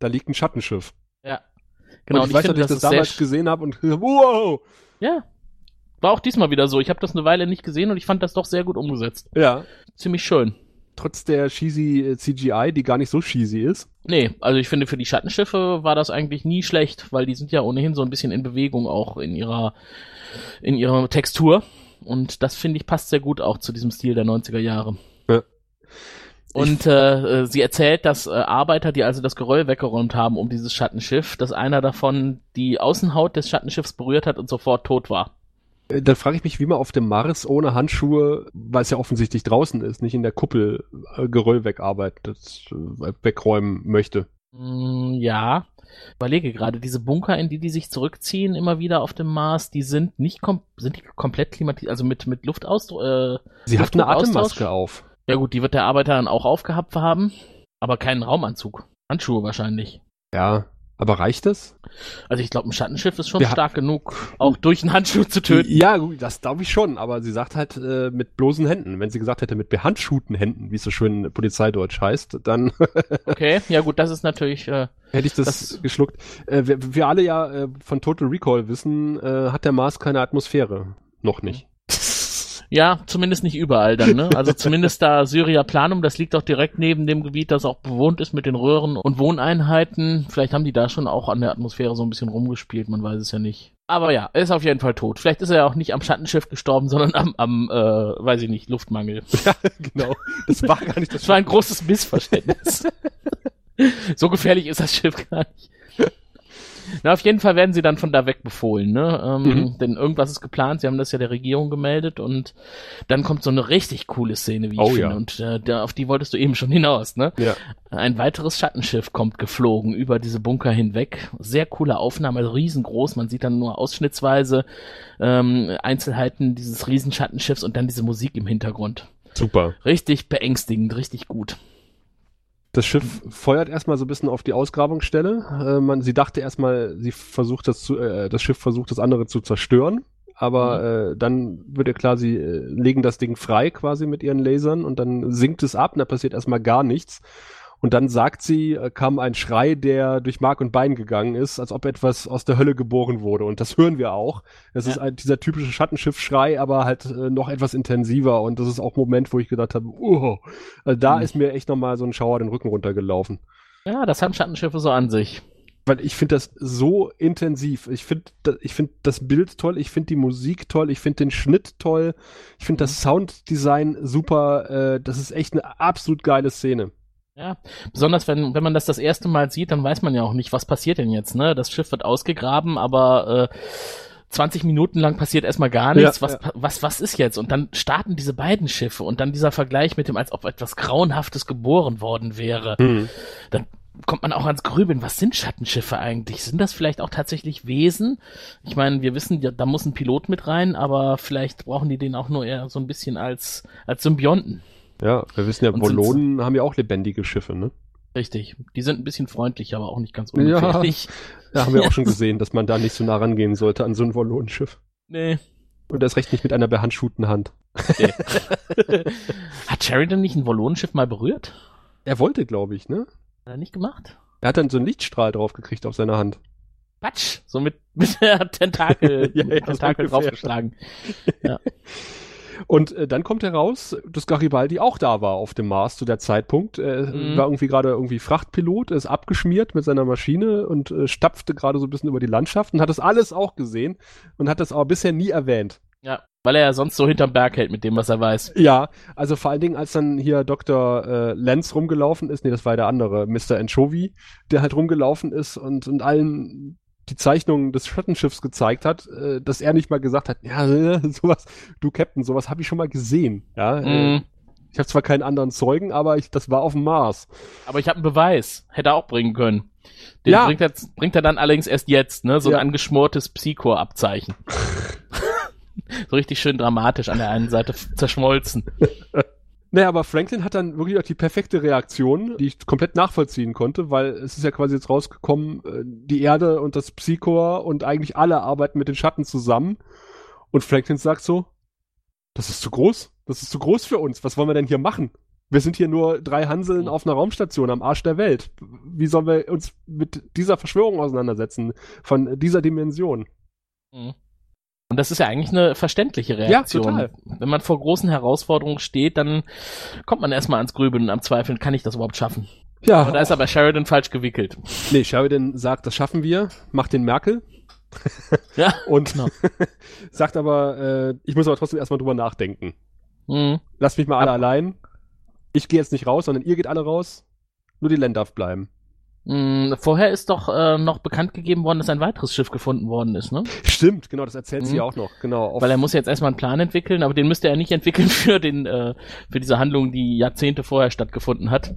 C: da liegt ein Schattenschiff.
D: ja, genau.
C: und ich, weiß noch, dass ich das damals gesehen habe und wow,
D: Ja, war auch diesmal wieder so. Ich habe das eine Weile nicht gesehen und ich fand das doch sehr gut umgesetzt.
C: ja,
D: Ziemlich schön.
C: trotz der cheesy äh, CGI, die gar nicht so cheesy ist.
D: Nee, also ich finde, für die Schattenschiffe war das eigentlich nie schlecht, weil die sind ja ohnehin so ein bisschen in Bewegung auch in ihrer, in ihrer Textur. Und das finde ich passt sehr gut auch zu diesem Stil der 90er Jahre. Und äh, sie erzählt, dass äh, Arbeiter, die also das Geröll weggeräumt haben um dieses Schattenschiff, dass einer davon die Außenhaut des Schattenschiffs berührt hat und sofort tot war.
C: Äh, Dann frage ich mich, wie man auf dem Mars ohne Handschuhe, weil es ja offensichtlich draußen ist, nicht in der Kuppel äh, Geröll wegarbeitet, äh, wegräumen möchte.
D: Mm, ja, überlege gerade, diese Bunker, in die die sich zurückziehen, immer wieder auf dem Mars, die sind nicht kom sind die komplett klimatisiert, also mit, mit Luftaustausch. Äh,
C: Sie hat eine? Atemmaske auf.
D: Ja gut, die wird der Arbeiter dann auch aufgehabt haben, aber keinen Raumanzug. Handschuhe wahrscheinlich.
C: Ja, aber reicht das?
D: Also ich glaube, ein Schattenschiff ist schon
C: ha-
D: stark genug, auch durch einen Handschuh zu töten.
C: Ja, gut, das glaube ich schon, aber sie sagt halt äh, mit bloßen Händen. Wenn sie gesagt hätte mit behandschuhten Händen, wie es so schön Polizeideutsch heißt, dann
D: Okay, ja gut, das ist natürlich, äh,
C: hätte ich das,
D: Das-
C: geschluckt. Äh, wir, wir alle ja äh, von Total Recall wissen, äh, hat der Mars keine Atmosphäre. Noch nicht.
D: Ja, zumindest nicht überall dann, ne? Also zumindest da Syria Planum, das liegt auch direkt neben dem Gebiet, das auch bewohnt ist mit den Röhren und Wohneinheiten. Vielleicht haben die da schon auch an der Atmosphäre so ein bisschen rumgespielt, man weiß es ja nicht. Aber ja, er ist auf jeden Fall tot. Vielleicht ist er ja auch nicht am Schattenschiff gestorben, sondern am, am äh, weiß ich nicht, Luftmangel.
C: ja, genau. Das war gar nicht das
D: Das war ein großes Missverständnis. so gefährlich ist das Schiff gar nicht. Na, auf jeden Fall werden sie dann von da weg befohlen, ne? Ähm,
C: Mhm.
D: Denn irgendwas ist geplant, sie haben das ja der Regierung gemeldet und dann kommt so eine richtig coole Szene, wie ich
C: Oh,
D: finde.
C: ja.
D: Und äh, da, auf die wolltest du eben schon hinaus, ne?
C: Ja.
D: Ein weiteres Schattenschiff kommt geflogen über diese Bunker hinweg. Sehr coole Aufnahme, also riesengroß. Man sieht dann nur ausschnittsweise ähm, Einzelheiten dieses riesen Schattenschiffs und dann diese Musik im Hintergrund.
C: Super.
D: Richtig beängstigend, richtig gut.
C: Das Schiff feuert erstmal so ein bisschen auf die Ausgrabungsstelle. Äh, man, sie dachte erstmal, sie versucht das zu, äh, das Schiff versucht das andere zu zerstören. Aber äh, dann wird ihr klar, sie äh, legen das Ding frei quasi mit ihren Lasern und dann sinkt es ab und da passiert erstmal gar nichts. Und dann sagt sie, äh, kam ein Schrei, der durch Mark und Bein gegangen ist, als ob etwas aus der Hölle geboren wurde. Und das hören wir auch. Das
D: Ja.
C: ist ein, dieser typische Schattenschiff-Schrei, aber halt äh, noch etwas intensiver. Und das ist auch ein Moment, wo ich gedacht habe, oh, also da
D: Mhm.
C: ist mir echt nochmal so ein Schauer den Rücken runtergelaufen.
D: Ja, das haben Schattenschiffe so an sich.
C: Weil ich finde das so intensiv. Ich finde ich finde das Bild toll, ich finde die Musik toll, ich finde den Schnitt toll, ich finde das Sounddesign super. Äh, das ist echt eine absolut geile Szene.
D: Ja, besonders wenn, wenn man das das erste Mal sieht, dann weiß man ja auch nicht, was passiert denn jetzt, ne? Das Schiff wird ausgegraben, aber äh, 20 Minuten lang passiert erstmal gar nichts.
C: Ja,
D: was,
C: ja.
D: was, was ist jetzt? Und dann starten diese beiden Schiffe und dann dieser Vergleich mit dem, als ob etwas Grauenhaftes geboren worden wäre. Dann kommt man auch ans Grübeln. Was sind Schattenschiffe eigentlich? Sind das vielleicht auch tatsächlich Wesen? Ich meine, wir wissen, ja, da muss ein Pilot mit rein, aber vielleicht brauchen die den auch nur eher so ein bisschen als, als Symbionten.
C: Ja, wir wissen ja,
D: Und
C: Wollonen haben ja auch lebendige Schiffe, ne?
D: Richtig. Die sind ein bisschen freundlich, aber auch nicht ganz
C: Ja.
D: ungefährlich.
C: Da haben wir auch schon gesehen, dass man da nicht so nah rangehen sollte an so ein Wollonenschiff.
D: Nee.
C: Und das recht nicht mit einer behandschuhten Hand.
D: Hat Sheridan nicht ein Wollonenschiff mal berührt?
C: Er wollte, glaube ich, ne?
D: Hat er nicht gemacht?
C: Er hat dann so einen Lichtstrahl drauf gekriegt auf seiner Hand.
D: Patsch! So mit, mit der Tentakel,
C: Ja, ja,
D: Tentakel draufgeschlagen.
C: Und äh, dann kommt heraus, dass Garibaldi auch da war auf dem Mars zu der Zeitpunkt. Er
D: Mhm.
C: war irgendwie gerade irgendwie Frachtpilot, ist abgeschmiert mit seiner Maschine und äh, stapfte gerade so ein bisschen über die Landschaft und hat das alles auch gesehen und hat das aber bisher nie erwähnt.
D: Ja. Weil er ja sonst so hinterm Berg hält mit dem, was er weiß.
C: Ja, also vor allen Dingen, als dann hier Dr. Äh, Lenz rumgelaufen ist, nee, das war der andere, Mr. Anchovy, der halt rumgelaufen ist und, und allen die Zeichnungen des Schattenschiffs gezeigt hat, äh, dass er nicht mal gesagt hat, ja, sowas, du Captain, sowas habe ich schon mal gesehen. Ja, äh,
D: Mhm.
C: ich habe zwar keinen anderen Zeugen, aber ich, das war auf dem Mars.
D: Aber ich habe einen Beweis. Hätte er auch bringen können. Den
C: Ja.
D: bringt, er, bringt er dann allerdings erst jetzt, ne? So
C: Ja.
D: ein angeschmortes Psychor-Abzeichen. so richtig schön dramatisch an der einen Seite zerschmolzen.
C: Naja, aber Franklin hat dann wirklich auch die perfekte Reaktion, die ich komplett nachvollziehen konnte, weil es ist ja quasi jetzt rausgekommen, äh, die Erde und das Psychor und eigentlich alle arbeiten mit den Schatten zusammen. Und Franklin sagt so, das ist zu groß, das ist zu groß für uns, was wollen wir denn hier machen? Wir sind hier nur drei Hanseln auf einer Raumstation am Arsch der Welt. Wie sollen wir uns mit dieser Verschwörung auseinandersetzen, von dieser Dimension?
D: Mhm. Und das ist ja eigentlich eine verständliche Reaktion.
C: total.
D: Wenn man vor großen Herausforderungen steht, dann kommt man erstmal ans Grübeln und am Zweifeln, kann ich das überhaupt schaffen?
C: Ja,
D: Aber da ist aber Sheridan falsch gewickelt.
C: nee, Sheridan sagt, das schaffen wir, macht den Merkel.
D: Ja.
C: Und
D: Genau.
C: sagt aber, äh, ich muss aber trotzdem erstmal drüber nachdenken.
D: Mhm.
C: Lasst mich mal alle
D: Ab-
C: allein. Ich gehe jetzt nicht raus, sondern ihr geht alle raus. Nur die Len darf bleiben.
D: Mhm. Vorher ist doch äh, noch bekannt gegeben worden, dass ein weiteres Schiff gefunden worden ist, ne?
C: Stimmt, genau, das erzählt sie
D: Mhm.
C: ja auch noch. Genau.
D: Weil er muss jetzt erstmal einen Plan entwickeln, aber den müsste er nicht entwickeln für den, äh, für diese Handlung, die Jahrzehnte vorher stattgefunden hat.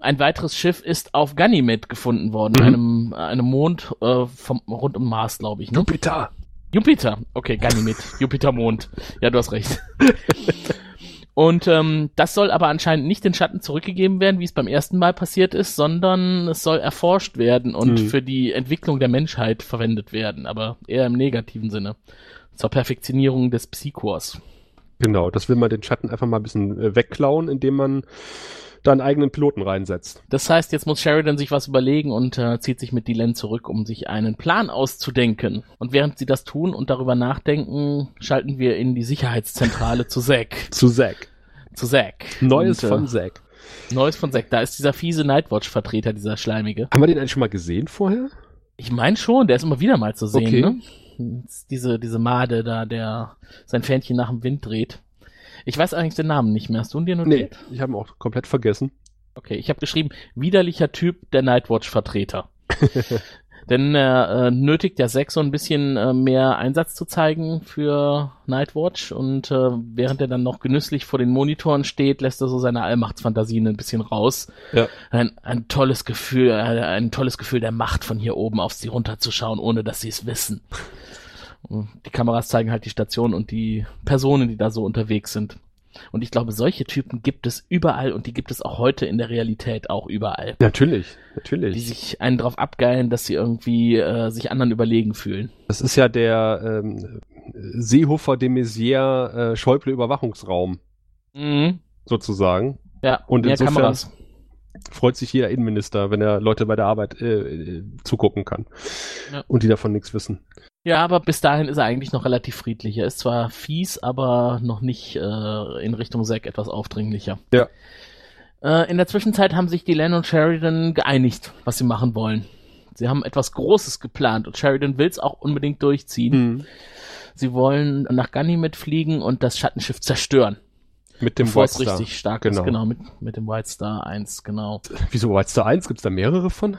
D: Ein weiteres Schiff ist auf Ganymed gefunden worden,
C: Mhm.
D: einem, einem Mond äh, vom, rund um Mars, glaube ich. Ne?
C: Jupiter.
D: Jupiter. Okay, Ganymed. Jupiter-Mond. Ja, du hast recht. Und ähm, das soll aber anscheinend nicht den Schatten zurückgegeben werden, wie es beim ersten Mal passiert ist, sondern es soll erforscht werden und
C: Mhm.
D: für die Entwicklung der Menschheit verwendet werden, aber eher im negativen Sinne. Zur Perfektionierung des Psychors.
C: Genau, das will man den Schatten einfach mal ein bisschen äh, wegklauen, indem man da einen eigenen Piloten reinsetzt.
D: Das heißt, jetzt muss Sheridan sich was überlegen und äh, zieht sich mit Dylan zurück, um sich einen Plan auszudenken. Und während sie das tun und darüber nachdenken, schalten wir in die Sicherheitszentrale zu Zack.
C: Zu Zack.
D: Zu Zack.
C: Neues
D: Und, äh,
C: von Zack.
D: Neues von Zack. Da ist dieser fiese Nightwatch-Vertreter, dieser Schleimige.
C: Haben wir den eigentlich schon mal gesehen vorher?
D: Ich meine schon, der ist immer wieder mal zu sehen,
C: Okay.
D: ne? Diese, diese Made da, der sein Fähnchen nach dem Wind dreht. Ich weiß eigentlich den Namen nicht mehr. Hast du ihn dir
C: Nee,
D: notiert?
C: ich habe ihn auch komplett vergessen.
D: Okay, ich habe geschrieben, widerlicher Typ der Nightwatch-Vertreter. Denn er äh, nötigt ja Zack so ein bisschen äh, mehr Einsatz zu zeigen für Nightwatch und äh, während er dann noch genüsslich vor den Monitoren steht, lässt er so seine Allmachtsfantasien ein bisschen raus.
C: Ja.
D: Ein, ein tolles Gefühl, äh, ein tolles Gefühl der Macht von hier oben auf sie runterzuschauen, ohne dass sie es wissen. Die Kameras zeigen halt die Station und die Personen, die da so unterwegs sind. Und ich glaube, solche Typen gibt es überall und die gibt es auch heute in der Realität auch überall.
C: Natürlich,
D: Die
C: natürlich.
D: sich einen drauf abgeilen, dass sie irgendwie äh, sich anderen überlegen fühlen.
C: Das ist ja der ähm, Seehofer de Maizière äh, Schäuble Überwachungsraum,
D: Mhm.
C: sozusagen.
D: Ja,
C: Und
D: mehr
C: insofern-
D: Kameras.
C: Freut sich jeder Innenminister, wenn er Leute bei der Arbeit äh, äh, zugucken kann.
D: Ja.
C: Und die davon nichts wissen.
D: Ja, aber bis dahin ist er eigentlich noch relativ friedlich. Er ist zwar fies, aber noch nicht äh, in Richtung Zack etwas aufdringlicher.
C: Ja.
D: Äh, in der Zwischenzeit haben sich Dylan und Sheridan geeinigt, was sie machen wollen. Sie haben etwas Großes geplant und Sheridan will es auch unbedingt durchziehen.
C: Hm.
D: Sie wollen nach Ganymed fliegen und das Schattenschiff zerstören.
C: Mit dem White
D: es
C: Star.
D: richtig stark
C: Genau.
D: ist. Genau, mit, mit dem White Star 1, genau.
C: Wieso White Star 1? Gibt's da mehrere von?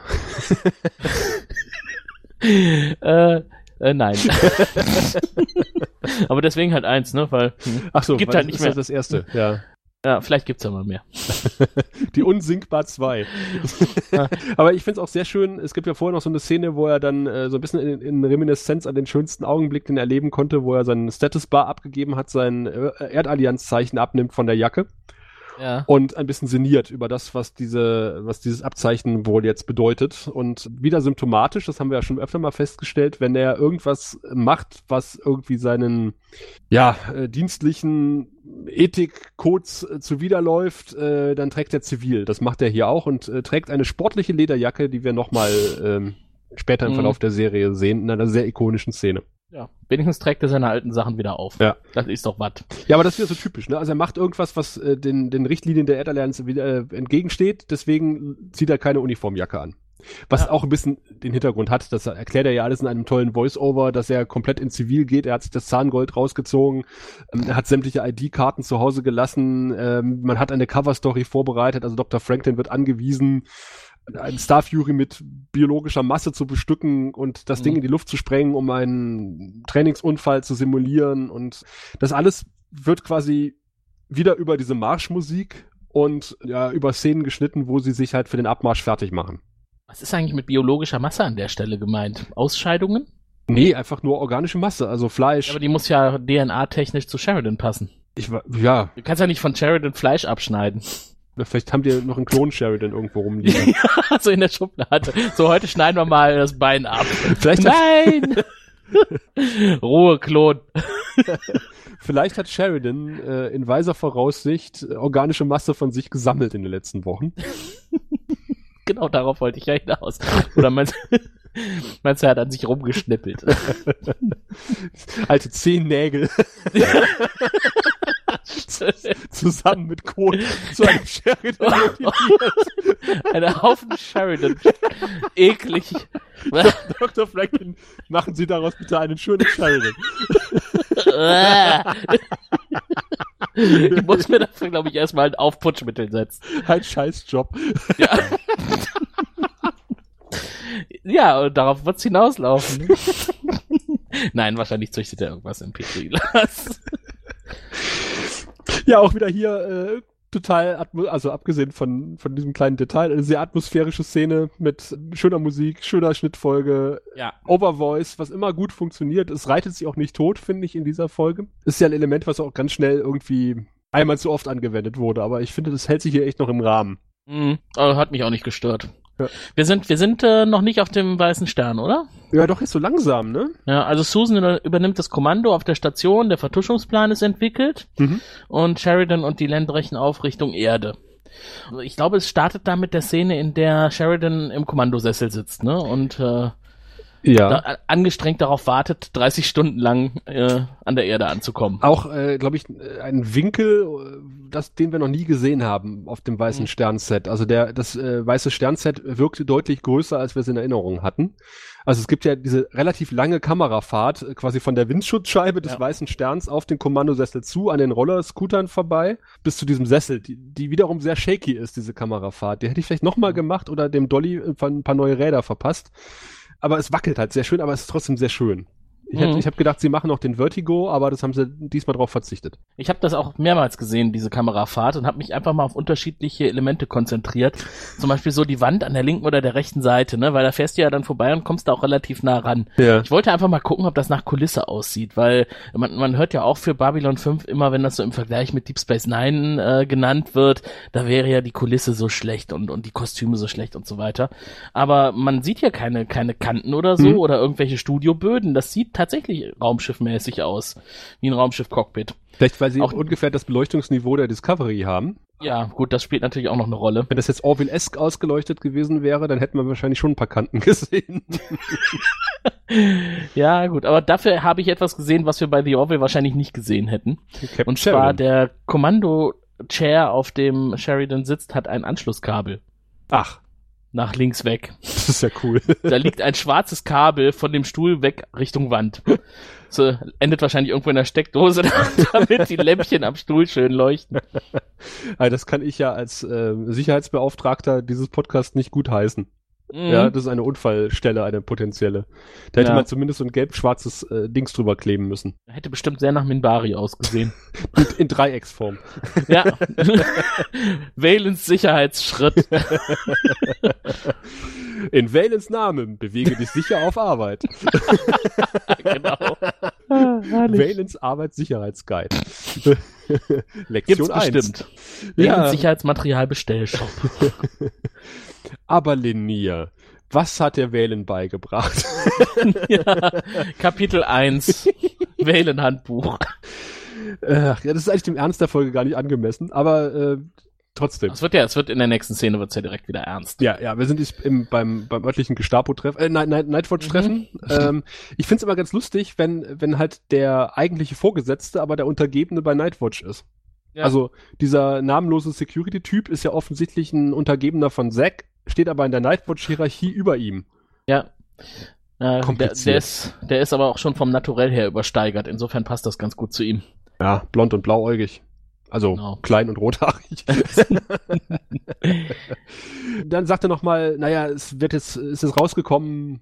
D: äh, äh, nein. Aber deswegen halt eins, ne? Weil, hm,
C: Ach so,
D: Gibt halt
C: das
D: nicht mehr.
C: das erste. Ja.
D: ja, vielleicht gibt's ja mal mehr.
C: Die Unsinkbar 2. Aber ich finde es auch sehr schön, es gibt ja vorher noch so eine Szene, wo er dann äh, so ein bisschen in, in Reminiszenz an den schönsten Augenblick, den er erleben konnte, wo er seinen Statusbar abgegeben hat, sein äh, Erdallianzzeichen abnimmt von der Jacke
D: Ja.
C: und ein bisschen sinniert über das, was diese, was dieses Abzeichen wohl jetzt bedeutet. Und wieder symptomatisch, das haben wir ja schon öfter mal festgestellt, wenn er irgendwas macht, was irgendwie seinen ja, äh, dienstlichen Ethikcodes äh, zuwiderläuft, äh, dann trägt er zivil. Das macht er hier auch und äh, trägt eine sportliche Lederjacke, die wir nochmal ähm, später im
D: Mhm.
C: Verlauf der Serie sehen, in einer sehr ikonischen Szene.
D: Ja. Wenigstens trägt er seine alten Sachen wieder auf.
C: Ja.
D: Das ist doch was.
C: Ja, aber das ist wieder so typisch, ne? Also er macht irgendwas, was äh, den, den Richtlinien der Erdallianz wieder äh, entgegensteht, deswegen zieht er keine Uniformjacke an. Was
D: Ja.
C: auch ein bisschen den Hintergrund hat, das erklärt er ja alles in einem tollen Voice-Over, dass er komplett in Zivil geht, er hat sich das Zahngold rausgezogen, ähm, er hat sämtliche ID-Karten zu Hause gelassen, ähm, man hat eine Cover-Story vorbereitet, also Dr. Franklin wird angewiesen, ein Starfury mit biologischer Masse zu bestücken und das
D: Mhm.
C: Ding in die Luft zu sprengen, um einen Trainingsunfall zu simulieren und das alles wird quasi wieder über diese Marschmusik und ja, über Szenen geschnitten, wo sie sich halt für den Abmarsch fertig machen.
D: Was ist eigentlich mit biologischer Masse an der Stelle gemeint? Ausscheidungen?
C: Nee, einfach nur organische Masse, also Fleisch.
D: Aber die muss ja DNA-technisch zu Sheridan passen.
C: ich, ja,
D: Du kannst ja nicht von Sheridan Fleisch abschneiden.
C: Vielleicht haben die noch einen Klon Sheridan irgendwo rumliegen.
D: so in der Schublade. So, heute schneiden wir mal das Bein ab.
C: vielleicht,
D: Nein! Ruhe, Klon.
C: vielleicht hat Sheridan äh, in weiser Voraussicht äh, organische Masse von sich gesammelt in den letzten Wochen.
D: Genau darauf wollte ich ja hinaus. Oder meinst, meinst du, er hat an sich rumgeschnippelt?
C: Alte Zehennägel zusammen mit Kohl zu einem Sheridan.
D: Ein Haufen Sheridan. Eklig.
C: Dr. Franklin, machen Sie daraus bitte einen schönen Sheridan.
D: ich muss mir dafür, glaube ich, erstmal ein Aufputschmittel setzen.
C: Ein Scheißjob.
D: Ja. ja, und darauf wird's hinauslaufen. Nein, wahrscheinlich züchtet er irgendwas im Petri-Glas.
C: Ja, auch wieder hier äh, total, also abgesehen von, von diesem kleinen Detail, eine sehr atmosphärische Szene mit schöner Musik, schöner Schnittfolge,
D: Ja.
C: Overvoice, was immer gut funktioniert. Es reitet sich auch nicht tot, finde ich, in dieser Folge. Ist ja ein Element, was auch ganz schnell irgendwie einmal zu oft angewendet wurde, aber ich finde, das hält sich hier echt noch im Rahmen.
D: Mhm. Aber hat mich auch nicht gestört.
C: Ja.
D: Wir sind, wir sind äh, noch nicht auf dem weißen Stern, oder?
C: Ja, doch jetzt so langsam, ne?
D: Ja, also Susan über- übernimmt das Kommando auf der Station, der Vertuschungsplan ist entwickelt
C: Mhm.
D: und Sheridan und die Land brechen auf Richtung Erde. Ich glaube, es startet da mit der Szene, in der Sheridan im Kommandosessel sitzt, ne? Und äh,
C: Ja.
D: da, angestrengt darauf wartet, 30 Stunden lang äh, an der Erde anzukommen.
C: Auch, äh, glaube ich, äh, ein Winkel, äh, das, den wir noch nie gesehen haben auf dem weißen
D: Mhm.
C: Sternset. Also der, das äh, weiße Sternset wirkte deutlich größer, als wir es in Erinnerung hatten. Also es gibt ja diese relativ lange Kamerafahrt, äh, quasi von der Windschutzscheibe des
D: Ja.
C: weißen Sterns auf den Kommandosessel zu, an den Rollerscootern vorbei, bis zu diesem Sessel, die, die wiederum sehr shaky ist, diese Kamerafahrt. Die hätte ich vielleicht nochmal gemacht oder dem Dolly ein paar neue Räder verpasst. Aber es wackelt halt sehr schön, aber es ist trotzdem sehr schön. Ich,
D: Mhm.
C: ich habe gedacht, sie machen noch den Vertigo, aber das haben sie diesmal drauf verzichtet.
D: Ich habe das auch mehrmals gesehen, diese Kamerafahrt, und habe mich einfach mal auf unterschiedliche Elemente konzentriert. Zum Beispiel so die Wand an der linken oder der rechten Seite, ne? Weil da fährst du ja dann vorbei und kommst da auch relativ nah ran.
C: Ja.
D: Ich wollte einfach mal gucken, ob das nach Kulisse aussieht, weil man, man hört ja auch für Babylon 5 immer, wenn das so im Vergleich mit Deep Space Nine äh, genannt wird, da wäre ja die Kulisse so schlecht und, und die Kostüme so schlecht und so weiter. Aber man sieht ja keine, keine Kanten oder so
C: Mhm.
D: oder irgendwelche Studioböden. Das sieht tatsächlich raumschiffmäßig aus, wie ein Raumschiff-Cockpit.
C: Vielleicht, weil sie
D: Auch-
C: ungefähr das Beleuchtungsniveau der Discovery haben.
D: Ja, gut, das spielt natürlich auch noch eine Rolle.
C: Wenn das jetzt Orville-esque ausgeleuchtet gewesen wäre, dann hätten wir wahrscheinlich schon ein paar Kanten gesehen.
D: Ja, gut, aber dafür habe ich etwas gesehen, was wir bei The Orville wahrscheinlich nicht gesehen hätten.
C: Captain
D: Und zwar
C: Sheridan.
D: der Kommando-Chair, auf dem Sheridan sitzt, hat ein Anschlusskabel
C: Ach,
D: nach links weg.
C: das ist ja cool.
D: Da liegt ein schwarzes Kabel von dem Stuhl weg Richtung Wand. So, endet wahrscheinlich irgendwo in der Steckdose, damit die Lämpchen am Stuhl schön leuchten.
C: Das kann ich ja als äh, Sicherheitsbeauftragter dieses Podcasts nicht gut heißen.
D: Mhm.
C: Ja, das ist eine Unfallstelle, eine potenzielle. Da hätte
D: Ja.
C: man zumindest so ein gelb-schwarzes äh, Dings drüber kleben müssen.
D: Hätte bestimmt sehr nach Minbari ausgesehen.
C: In, in Dreiecksform.
D: ja. Valens Sicherheitsschritt.
C: In Valens Namen bewege dich sicher auf Arbeit.
D: genau.
C: Valens Arbeitssicherheitsguide. Lektion
D: Gibt's
C: 1.
D: bestimmt.
C: Ja.
D: Valens Sicherheitsmaterial Bestellshop.
C: Aber Lenier, was hat der Valen beigebracht?
D: ja. Kapitel 1. Valen-Handbuch.
C: Ach, ja, das ist eigentlich dem Ernst der Folge gar nicht angemessen, aber äh, trotzdem.
D: Es wird ja, es wird in der nächsten Szene wird's ja direkt wieder ernst.
C: Ja, ja, wir sind jetzt im, beim, beim örtlichen Gestapo-Treffen, äh, Night, Night, Nightwatch-Treffen. Ähm, ich find's immer ganz lustig, wenn, wenn halt der eigentliche Vorgesetzte, aber der Untergebene bei Nightwatch ist.
D: Ja.
C: Also dieser namenlose Security-Typ ist ja offensichtlich ein Untergebener von Zack, steht aber in der Nightwatch-Hierarchie über ihm.
D: Ja. Äh, der, der, ist, der ist aber auch schon vom Naturell her übersteigert. Insofern passt das ganz gut zu ihm.
C: Ja, blond und blauäugig. Also
D: Genau.
C: klein und rothaarig. Dann sagt er nochmal, naja, es wird jetzt, es ist rausgekommen,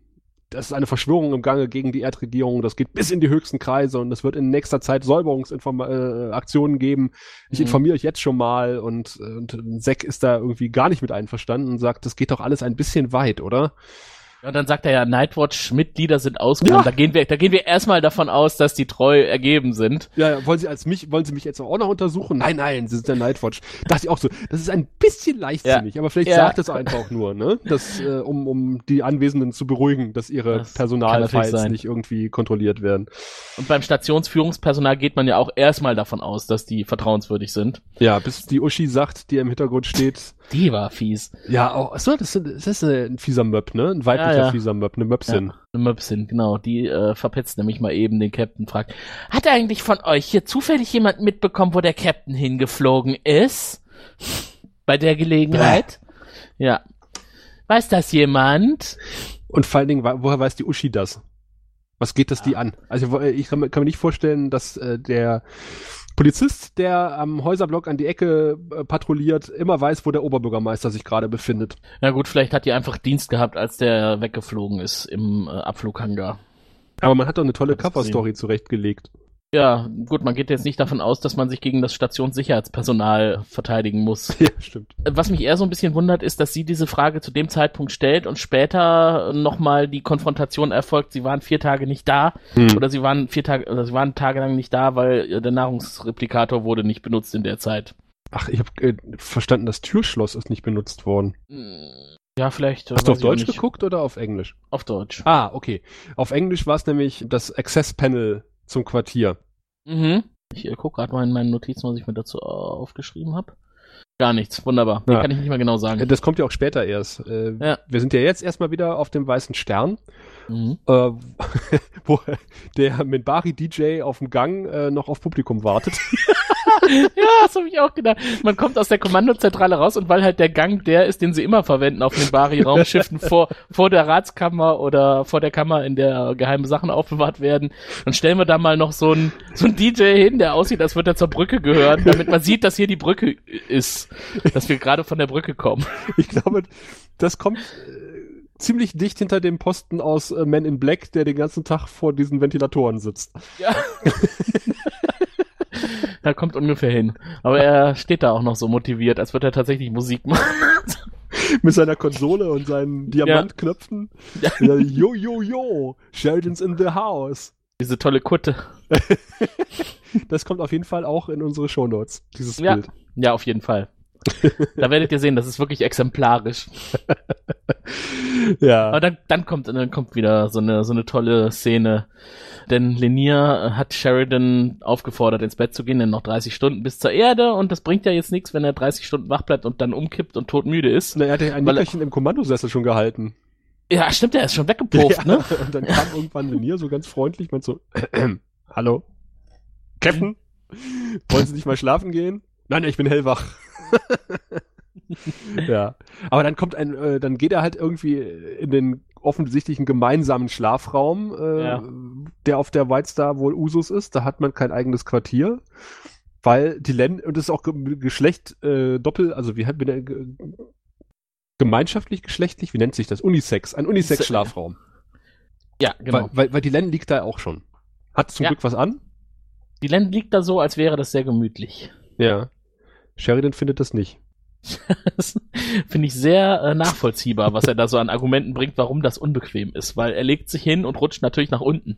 C: das ist eine Verschwörung im Gange gegen die Erdregierung, das geht bis in die höchsten Kreise und es wird in nächster Zeit Säuberungsaktionen äh, geben. Ich
D: Mhm.
C: informiere euch jetzt schon mal und, und Zack ist da irgendwie gar nicht mit einverstanden und sagt, das geht doch alles ein bisschen weit, oder?
D: Ja, und dann sagt er ja, Nightwatch-Mitglieder sind ausgenommen.
C: Ja.
D: Da gehen wir, da gehen wir erstmal davon aus, dass die treu ergeben sind.
C: Ja, ja, wollen Sie als mich, wollen Sie mich jetzt auch noch untersuchen? Nein, nein, Sie sind der Nightwatch. Dachte ich auch so, das ist ein bisschen leichtsinnig, aber vielleicht
D: Ja.
C: sagt es einfach nur, ne? Das, äh, um, um die Anwesenden zu beruhigen, dass ihre
D: Das
C: Personalfiles nicht irgendwie kontrolliert werden.
D: Und beim Stationsführungspersonal geht man ja auch erstmal davon aus, dass die vertrauenswürdig sind.
C: Ja, bis die Uschi sagt, die im Hintergrund steht,
D: Die war fies.
C: ja, auch, achso, das, ist- das ist ein fieser Möb, ne? Ein weiblicher
D: Ja, ja.
C: fieser Möb, eine Möpsin.
D: Ja, eine Möpsin, genau. Die äh, verpetzt nämlich mal eben den Captain, fragt, hat eigentlich von euch hier zufällig jemand mitbekommen, wo der Captain hingeflogen ist? Bei der Gelegenheit? Ja. Weiß das jemand?
C: Und vor allen Dingen, woher weiß die Uschi das? Was geht das die an? Also ich kann, mir- kann mir nicht vorstellen, dass äh, der Polizist, der am Häuserblock an die Ecke äh, patrouilliert, immer weiß, wo der Oberbürgermeister sich gerade befindet.
D: Na gut, vielleicht hat die einfach Dienst gehabt, als der weggeflogen ist im äh, Abflughangar.
C: Aber man hat doch eine tolle Cover-Story zurechtgelegt.
D: Ja, gut, man geht jetzt nicht davon aus, dass man sich gegen das Stationssicherheitspersonal verteidigen muss.
C: Ja, stimmt.
D: Was mich eher so ein bisschen wundert, ist, dass sie diese Frage zu dem Zeitpunkt stellt und später nochmal die Konfrontation erfolgt. Sie waren vier Tage nicht da
C: Hm.
D: oder sie waren vier Tage, oder sie waren tagelang nicht da, weil der Nahrungsreplikator wurde nicht benutzt in der Zeit.
C: Ach, ich habe äh, verstanden, das Türschloss ist nicht benutzt worden.
D: Ja, vielleicht.
C: Hast du auf Deutsch geguckt oder auf Englisch?
D: Auf Deutsch.
C: Ah, okay. Auf Englisch war es nämlich das Access Panel zum Quartier.
D: Mhm. Ich äh, gucke gerade mal in meinen Notizen, was ich mir dazu aufgeschrieben habe. Gar nichts. Wunderbar.
C: Ja.
D: kann ich nicht mehr genau
C: Äh,
D: sagen.
C: Das kommt ja auch später erst. Äh,
D: Ja.
C: Wir sind ja jetzt erstmal wieder auf dem Weißen Stern,
D: Mhm.
C: äh, wo der Minbari DJ auf dem Gang äh, noch auf Publikum wartet.
D: Ja, das habe ich auch gedacht. Man kommt aus der Kommandozentrale raus und weil halt der Gang der ist, den sie immer verwenden auf den Bari-Raumschiffen vor, vor der Ratskammer oder vor der Kammer, in der geheime Sachen aufbewahrt werden, dann stellen wir da mal noch so einen so einen DJ hin, der aussieht, als würde er zur Brücke gehören, damit man sieht, dass hier die Brücke ist, dass wir gerade von der Brücke kommen.
C: Ich glaube, das kommt äh, ziemlich dicht hinter dem Posten aus äh, Men in Black, der den ganzen Tag vor diesen Ventilatoren sitzt.
D: Ja. Da kommt ungefähr hin. Aber er steht da auch noch so motiviert, als würde er tatsächlich Musik machen.
C: Mit seiner Konsole und seinen Diamantknöpfen.
D: Ja.
C: Ja. Yo, yo, yo, Sheldon's in the house.
D: Diese tolle Kutte.
C: Das kommt auf jeden Fall auch in unsere Shownotes, dieses
D: Ja.
C: Bild.
D: Ja, auf jeden Fall. Da werdet ihr sehen, das ist wirklich exemplarisch.
C: Ja.
D: Aber dann, dann kommt, dann kommt wieder so eine, so eine tolle Szene. Denn Lenier hat Sheridan aufgefordert, ins Bett zu gehen, denn noch 30 Stunden bis zur Erde und das bringt ja jetzt nichts, wenn er 30 Stunden wach bleibt und dann umkippt und todmüde ist.
C: Na, er hat ja ein
D: er-
C: Nickerchen im Kommandosessel schon gehalten.
D: Ja, stimmt, er ist schon weggepufft, ne?
C: Und dann kam irgendwann Lenier so ganz freundlich, meint so, hallo, Captain, wollen Sie nicht mal schlafen gehen? Nein, ich bin hellwach. ja, aber dann kommt ein, äh, dann geht er halt irgendwie in den offensichtlichen gemeinsamen Schlafraum, äh,
D: Ja.
C: der auf der White Star wohl Usus ist. Da hat man kein eigenes Quartier, weil die Len und das ist auch ge Geschlecht äh, doppel, also wie hat wie der, ge- gemeinschaftlich geschlechtlich, wie nennt sich das? Unisex, ein Unisex-Schlafraum.
D: Ja, genau.
C: Weil, weil, weil die Len liegt da auch schon. Hat zum
D: Ja.
C: Glück was an?
D: Die Land liegt da so, als wäre das sehr gemütlich.
C: Ja. Sheridan findet das nicht.
D: Das finde ich sehr äh, nachvollziehbar, was er da so an Argumenten bringt, warum das unbequem ist, weil er legt sich hin und rutscht natürlich nach unten.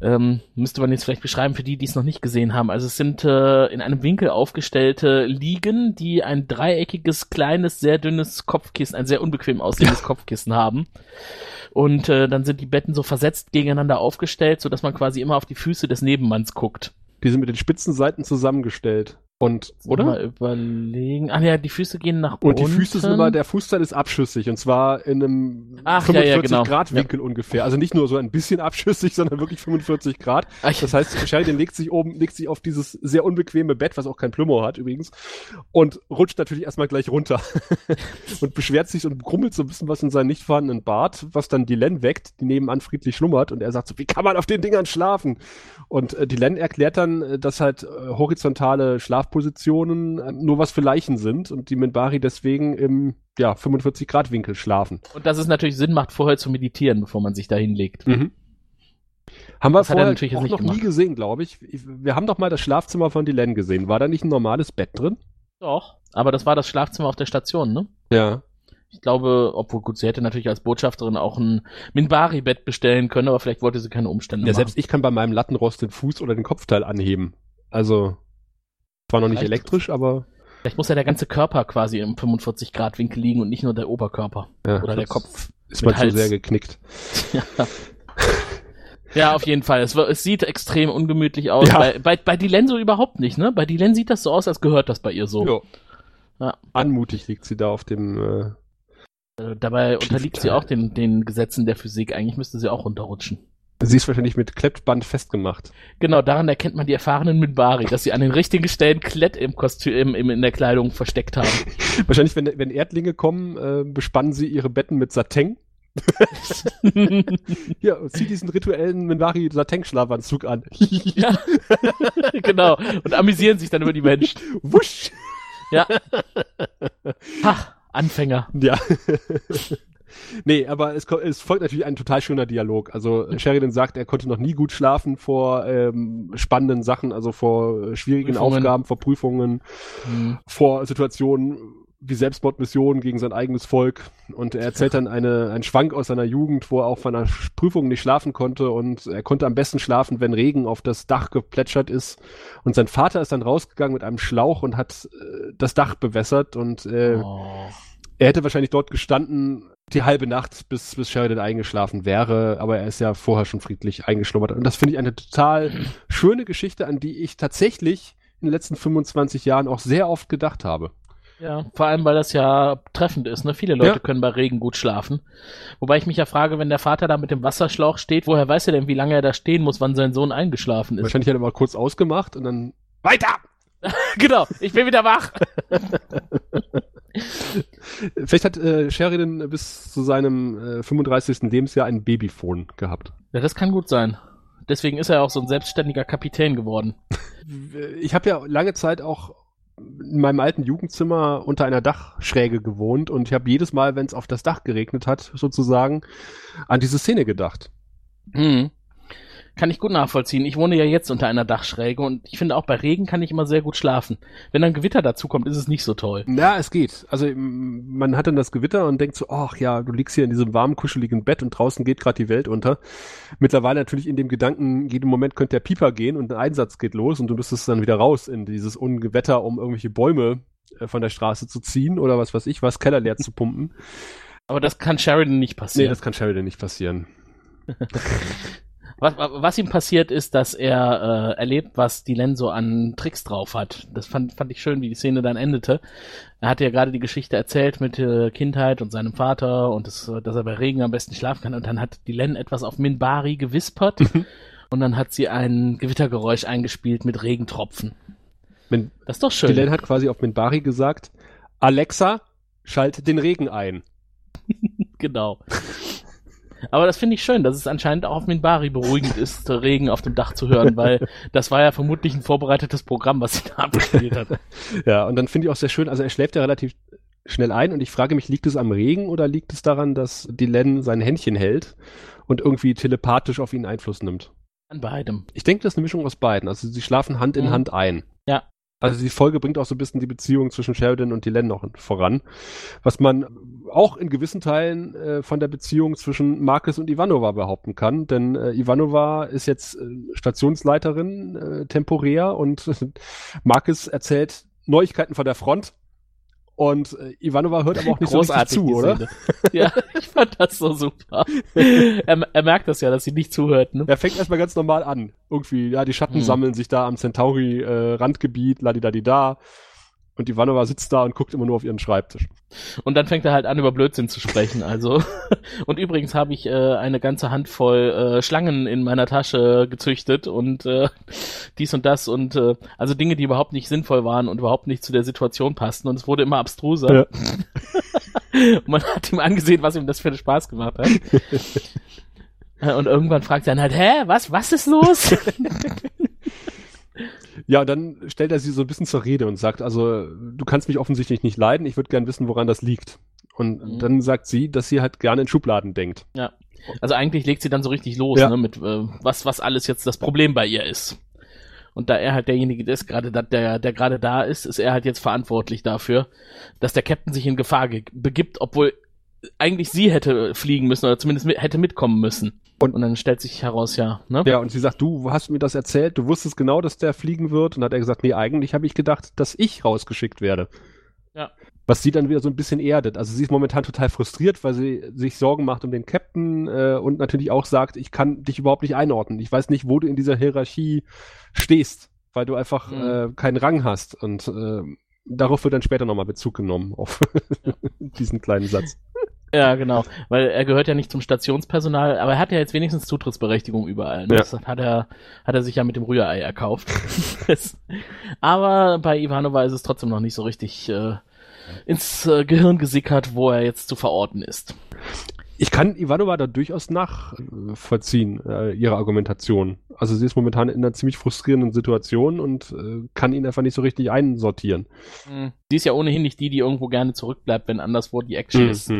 D: Ähm, müsste man jetzt vielleicht beschreiben für die, die es noch nicht gesehen haben. Also es sind äh, in einem Winkel aufgestellte Liegen, die ein dreieckiges, kleines, sehr dünnes Kopfkissen, ein sehr unbequem aussehendes Kopfkissen haben. Und äh, dann sind die Betten so versetzt gegeneinander aufgestellt, sodass man quasi immer auf die Füße des Nebenmanns guckt.
C: Die sind mit den spitzen Seiten zusammengestellt. Und, oder?
D: Mal überlegen. Ah ja, die Füße gehen nach
C: Und die
D: unten.
C: Füße sind immer, der Fußteil ist abschüssig und zwar in einem
D: Ach, ja, ja,
C: 45
D: genau.
C: Grad Winkel ungefähr. Also nicht nur so ein bisschen abschüssig, sondern wirklich 45 Grad. Das heißt, Sheridan legt sich oben, legt sich auf dieses sehr unbequeme Bett, was auch kein Plümo hat übrigens, und rutscht natürlich erstmal gleich runter. und beschwert sich und grummelt so ein bisschen was in seinen nicht vorhandenen Bart, was dann die Len weckt, die nebenan friedlich schlummert und er sagt so, wie kann man auf den Dingern schlafen? Und äh, die Len erklärt dann, äh, dass halt äh, horizontale Schlafpositionen äh, nur was für Leichen sind und die Minbari deswegen im ja, 45 Grad Winkel schlafen.
D: Und dass es natürlich Sinn macht, vorher zu meditieren, bevor man sich da hinlegt.
C: Mhm. Haben wir
D: Das hat er
C: vorher
D: natürlich
C: auch noch nie
D: gemacht.
C: gesehen, glaube ich. Wir haben doch mal das Schlafzimmer von Dylan gesehen. War da nicht ein normales Bett drin?
D: Doch. Aber das war das Schlafzimmer auf der Station, ne?
C: Ja.
D: Ich glaube, obwohl gut, sie hätte natürlich als Botschafterin auch ein Minbari-Bett bestellen können, aber vielleicht wollte sie keine Umstände
C: Ja,
D: machen.
C: selbst ich kann bei meinem Lattenrost den Fuß oder den Kopfteil anheben. Also, zwar noch nicht
D: Vielleicht-
C: elektrisch, aber.
D: Vielleicht muss ja der ganze Körper quasi im 45-Grad-Winkel liegen und nicht nur der Oberkörper.
C: Ja,
D: Oder der Kopf.
C: Ist man
D: Hals.
C: zu sehr geknickt.
D: Ja, auf jeden Fall. Es, es sieht extrem ungemütlich aus.
C: Ja.
D: Bei, bei, bei Dylan so überhaupt nicht, ne? Bei Dylan sieht das so aus, als gehört das bei ihr so.
C: Ja.
D: Ja.
C: Anmutig liegt sie da auf dem. Äh,
D: Äh, Dabei unterliegt sie auch den, den Gesetzen der Physik. Eigentlich müsste sie auch runterrutschen.
C: Sie ist wahrscheinlich mit Klettband festgemacht.
D: Genau, daran erkennt man die erfahrenen Minbari, dass sie an den richtigen Stellen Klett im Kostüm, im, in der Kleidung versteckt haben.
C: Wahrscheinlich, wenn, wenn Erdlinge kommen, äh, bespannen sie ihre Betten mit Sateng. Hier, zieh diesen rituellen Minbari Sateng-Schlafanzug an.
D: ja, genau. Und amüsieren sich dann über die Menschen.
C: Wusch!
D: Ja. Ha, Anfänger.
C: Ja. Nee, aber es, es, folgt natürlich ein total schöner Dialog. Also Sheridan sagt, er konnte noch nie gut schlafen vor ähm, spannenden Sachen, also vor schwierigen Prüfungen. Aufgaben, vor Prüfungen, mhm. vor Situationen wie Selbstmordmissionen gegen sein eigenes Volk. Und er erzählt dann eine, einen Schwank aus seiner Jugend, wo er auch von einer Prüfung nicht schlafen konnte. Und er konnte am besten schlafen, wenn Regen auf das Dach geplätschert ist. Und sein Vater ist dann rausgegangen mit einem Schlauch und hat äh, das Dach bewässert. Und äh, oh. Er hätte wahrscheinlich dort gestanden die halbe Nacht, bis, bis Sheridan eingeschlafen wäre. Aber er ist ja vorher schon friedlich eingeschlummert. Und das finde ich eine total schöne Geschichte, an die ich tatsächlich in den letzten 25 Jahren auch sehr oft gedacht habe.
D: Ja, vor allem, weil das ja treffend ist. Ne? Viele Leute ja. können bei Regen gut schlafen. Wobei ich mich ja frage, wenn der Vater da mit dem Wasserschlauch steht, woher weiß er denn, wie lange er da stehen muss, wann sein Sohn eingeschlafen ist?
C: Wahrscheinlich hat er mal kurz ausgemacht und dann
D: weiter! genau, ich bin wieder wach.
C: Vielleicht hat äh, Sheridan bis zu seinem äh, 35. Lebensjahr ein Babyphone gehabt.
D: Ja, das kann gut sein. Deswegen ist er auch so ein selbstständiger Kapitän geworden.
C: Ich habe ja lange Zeit auch in meinem alten Jugendzimmer unter einer Dachschräge gewohnt und ich habe jedes Mal, wenn es auf das Dach geregnet hat, sozusagen an diese Szene gedacht.
D: Mhm. Kann ich gut nachvollziehen. Ich wohne ja jetzt unter einer Dachschräge und ich finde auch bei Regen kann ich immer sehr gut schlafen. Wenn dann Gewitter dazu kommt, ist es nicht so toll.
C: Ja, es geht. Also man hat dann das Gewitter und denkt so, ach ja, du liegst hier in diesem warmen, kuscheligen Bett und draußen geht gerade die Welt unter. Mittlerweile natürlich in dem Gedanken, jeden Moment könnte der Pieper gehen und ein Einsatz geht los und du müsstest dann wieder raus in dieses Ungewetter, um irgendwelche Bäume äh, von der Straße zu ziehen oder was weiß ich, was Keller leer zu pumpen.
D: Aber das kann Sheridan nicht passieren. Nee,
C: das kann Sheridan nicht passieren.
D: Was, was ihm passiert ist, dass er äh, erlebt, was Dylan so an Tricks drauf hat. Das fand, fand ich schön, wie die Szene dann endete. Er hatte ja gerade die Geschichte erzählt mit äh, Kindheit und seinem Vater und das, dass er bei Regen am besten schlafen kann. Und dann hat Dylan etwas auf Minbari gewispert mhm. und dann hat sie ein Gewittergeräusch eingespielt mit Regentropfen.
C: Min das ist doch schön. Dylan hat quasi auf Minbari gesagt, Alexa, schalte den Regen ein.
D: genau. Aber das finde ich schön, dass es anscheinend auch auf Minbari beruhigend ist, Regen auf dem Dach zu hören, weil das war ja vermutlich ein vorbereitetes Programm, was sie da abgespielt hat.
C: ja, und dann finde ich auch sehr schön, also er schläft ja relativ schnell ein und ich frage mich, liegt es am Regen oder liegt es daran, dass Dylan sein Händchen hält und irgendwie telepathisch auf ihn Einfluss nimmt?
D: An beidem.
C: Ich denke, das ist eine Mischung aus beiden. Also sie schlafen Hand in mhm. Hand ein.
D: Ja.
C: Also die Folge bringt auch so ein bisschen die Beziehung zwischen Sheridan und Dylan noch voran. Was man auch in gewissen Teilen äh, von der Beziehung zwischen Marcus und Ivanova behaupten kann. Denn äh, Ivanova ist jetzt äh, Stationsleiterin äh, temporär und Marcus erzählt Neuigkeiten von der Front und äh, Ivanova hört aber auch nicht so richtig zu, oder?
D: ja, ich fand das so super. Er, er, merkt das ja, dass sie nicht zuhört. Ne?
C: Er fängt erstmal ganz normal an. Irgendwie, ja, die Schatten hm. sammeln sich da am Centauri-Randgebiet, äh, ladidadida. Und Ivanova sitzt da und guckt immer nur auf ihren Schreibtisch.
D: Und dann fängt er halt an, über Blödsinn zu sprechen. Also. und übrigens habe ich äh, eine ganze Handvoll äh, Schlangen in meiner Tasche gezüchtet und äh, dies und das und äh, also Dinge, die überhaupt nicht sinnvoll waren und überhaupt nicht zu der Situation passten. Und es wurde immer abstruser. Ja. und man hat ihm angesehen, was ihm das für einen Spaß gemacht hat. und irgendwann fragt er dann halt, hä, was, was ist los?
C: Ja, dann stellt er sie so ein bisschen zur Rede und sagt, also du kannst mich offensichtlich nicht leiden, ich würde gern wissen, woran das liegt. Und mhm. dann sagt sie, dass sie halt gerne in Schubladen denkt.
D: Ja. Also eigentlich legt sie dann so richtig los, ja. ne, mit äh, was, was alles jetzt das Problem bei ihr ist. Und da er halt derjenige ist, gerade da, der, der gerade da ist, ist er halt jetzt verantwortlich dafür, dass der Captain sich in Gefahr begibt, obwohl eigentlich sie hätte fliegen müssen oder zumindest mit, hätte mitkommen müssen. Und, und, dann stellt sich heraus, ja, ne?
C: Ja, und sie sagt, du hast mir das erzählt, du wusstest genau, dass der fliegen wird. Und hat er gesagt, nee, eigentlich habe ich gedacht, dass ich rausgeschickt werde.
D: Ja.
C: Was sie dann wieder so ein bisschen erdet. Also sie ist momentan total frustriert, weil sie sich Sorgen macht um den Captain äh, und natürlich auch sagt, ich kann dich überhaupt nicht einordnen. Ich weiß nicht, wo du in dieser Hierarchie stehst, weil du einfach mhm. äh, keinen Rang hast. Und äh, darauf wird dann später nochmal Bezug genommen, auf ja. diesen kleinen Satz.
D: Ja, genau, weil er gehört ja nicht zum Stationspersonal, aber er hat ja jetzt wenigstens Zutrittsberechtigung überall. Ne? Ja. Das hat er, hat er sich ja mit dem Rührei erkauft. aber bei Ivanova ist es trotzdem noch nicht so richtig äh, ins äh, Gehirn gesickert, wo er jetzt zu verorten ist.
C: Ich kann Ivanova da durchaus nachvollziehen, äh, ihre Argumentation. Also sie ist momentan in einer ziemlich frustrierenden Situation und äh, kann ihn einfach nicht so richtig einsortieren.
D: Mhm. Sie ist ja ohnehin nicht die, die irgendwo gerne zurückbleibt, wenn anderswo die Action mhm. ist.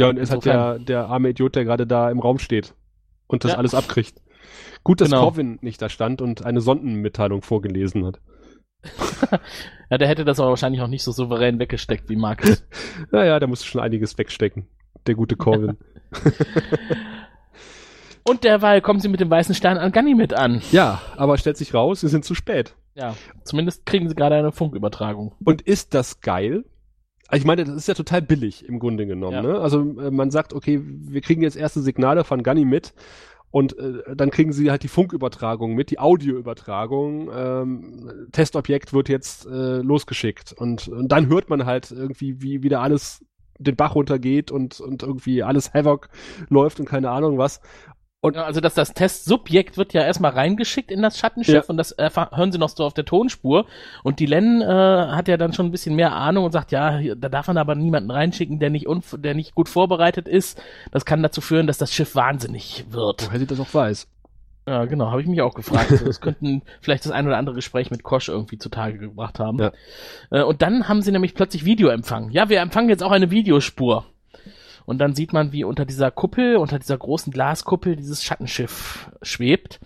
C: Ja, und ist halt
D: Insofern.
C: der, der arme Idiot, der gerade da im Raum steht und das
D: Ja.
C: alles abkriegt. Gut, dass
D: Genau.
C: Corvin nicht da stand und eine Sondenmitteilung vorgelesen hat.
D: Ja, der hätte das aber wahrscheinlich auch nicht so souverän weggesteckt wie Marcus.
C: Naja, da musste schon einiges wegstecken. Der gute Corvin.
D: Und derweil kommen sie mit dem weißen Stein an Ganymed an.
C: ja, aber stellt sich raus, sie sind zu spät.
D: Ja, zumindest kriegen sie gerade eine Funkübertragung.
C: Und ist das geil? Also ich meine, das ist ja total billig im Grunde genommen.
D: Ja.
C: Ne? Also äh, man sagt, okay, wir kriegen jetzt erste Signale von Gunny mit und äh, dann kriegen sie halt die Funkübertragung mit, die Audioübertragung. Ähm, Testobjekt wird jetzt äh, losgeschickt und, und dann hört man halt irgendwie, wie wieder alles den Bach runtergeht und, und irgendwie alles Havoc läuft und keine Ahnung was. Und-
D: also das, das Testsubjekt wird ja erstmal reingeschickt in das Schattenschiff
C: Ja.
D: und das erfahr- hören sie noch so auf der Tonspur. Und die Len äh, hat ja dann schon ein bisschen mehr Ahnung und sagt, ja, da darf man aber niemanden reinschicken, der nicht, der nicht gut vorbereitet ist. Das kann dazu führen, dass das Schiff wahnsinnig wird.
C: Woher sie das auch weiß.
D: Ja, genau, habe ich mich auch gefragt. Also, das könnten vielleicht das ein oder andere Gespräch mit Kosch irgendwie zutage gebracht haben.
C: Ja.
D: Äh, und dann haben sie nämlich plötzlich Videoempfang. Ja, wir empfangen jetzt auch eine Videospur. Und dann sieht man, wie unter dieser Kuppel, unter dieser großen Glaskuppel dieses Schattenschiff schwebt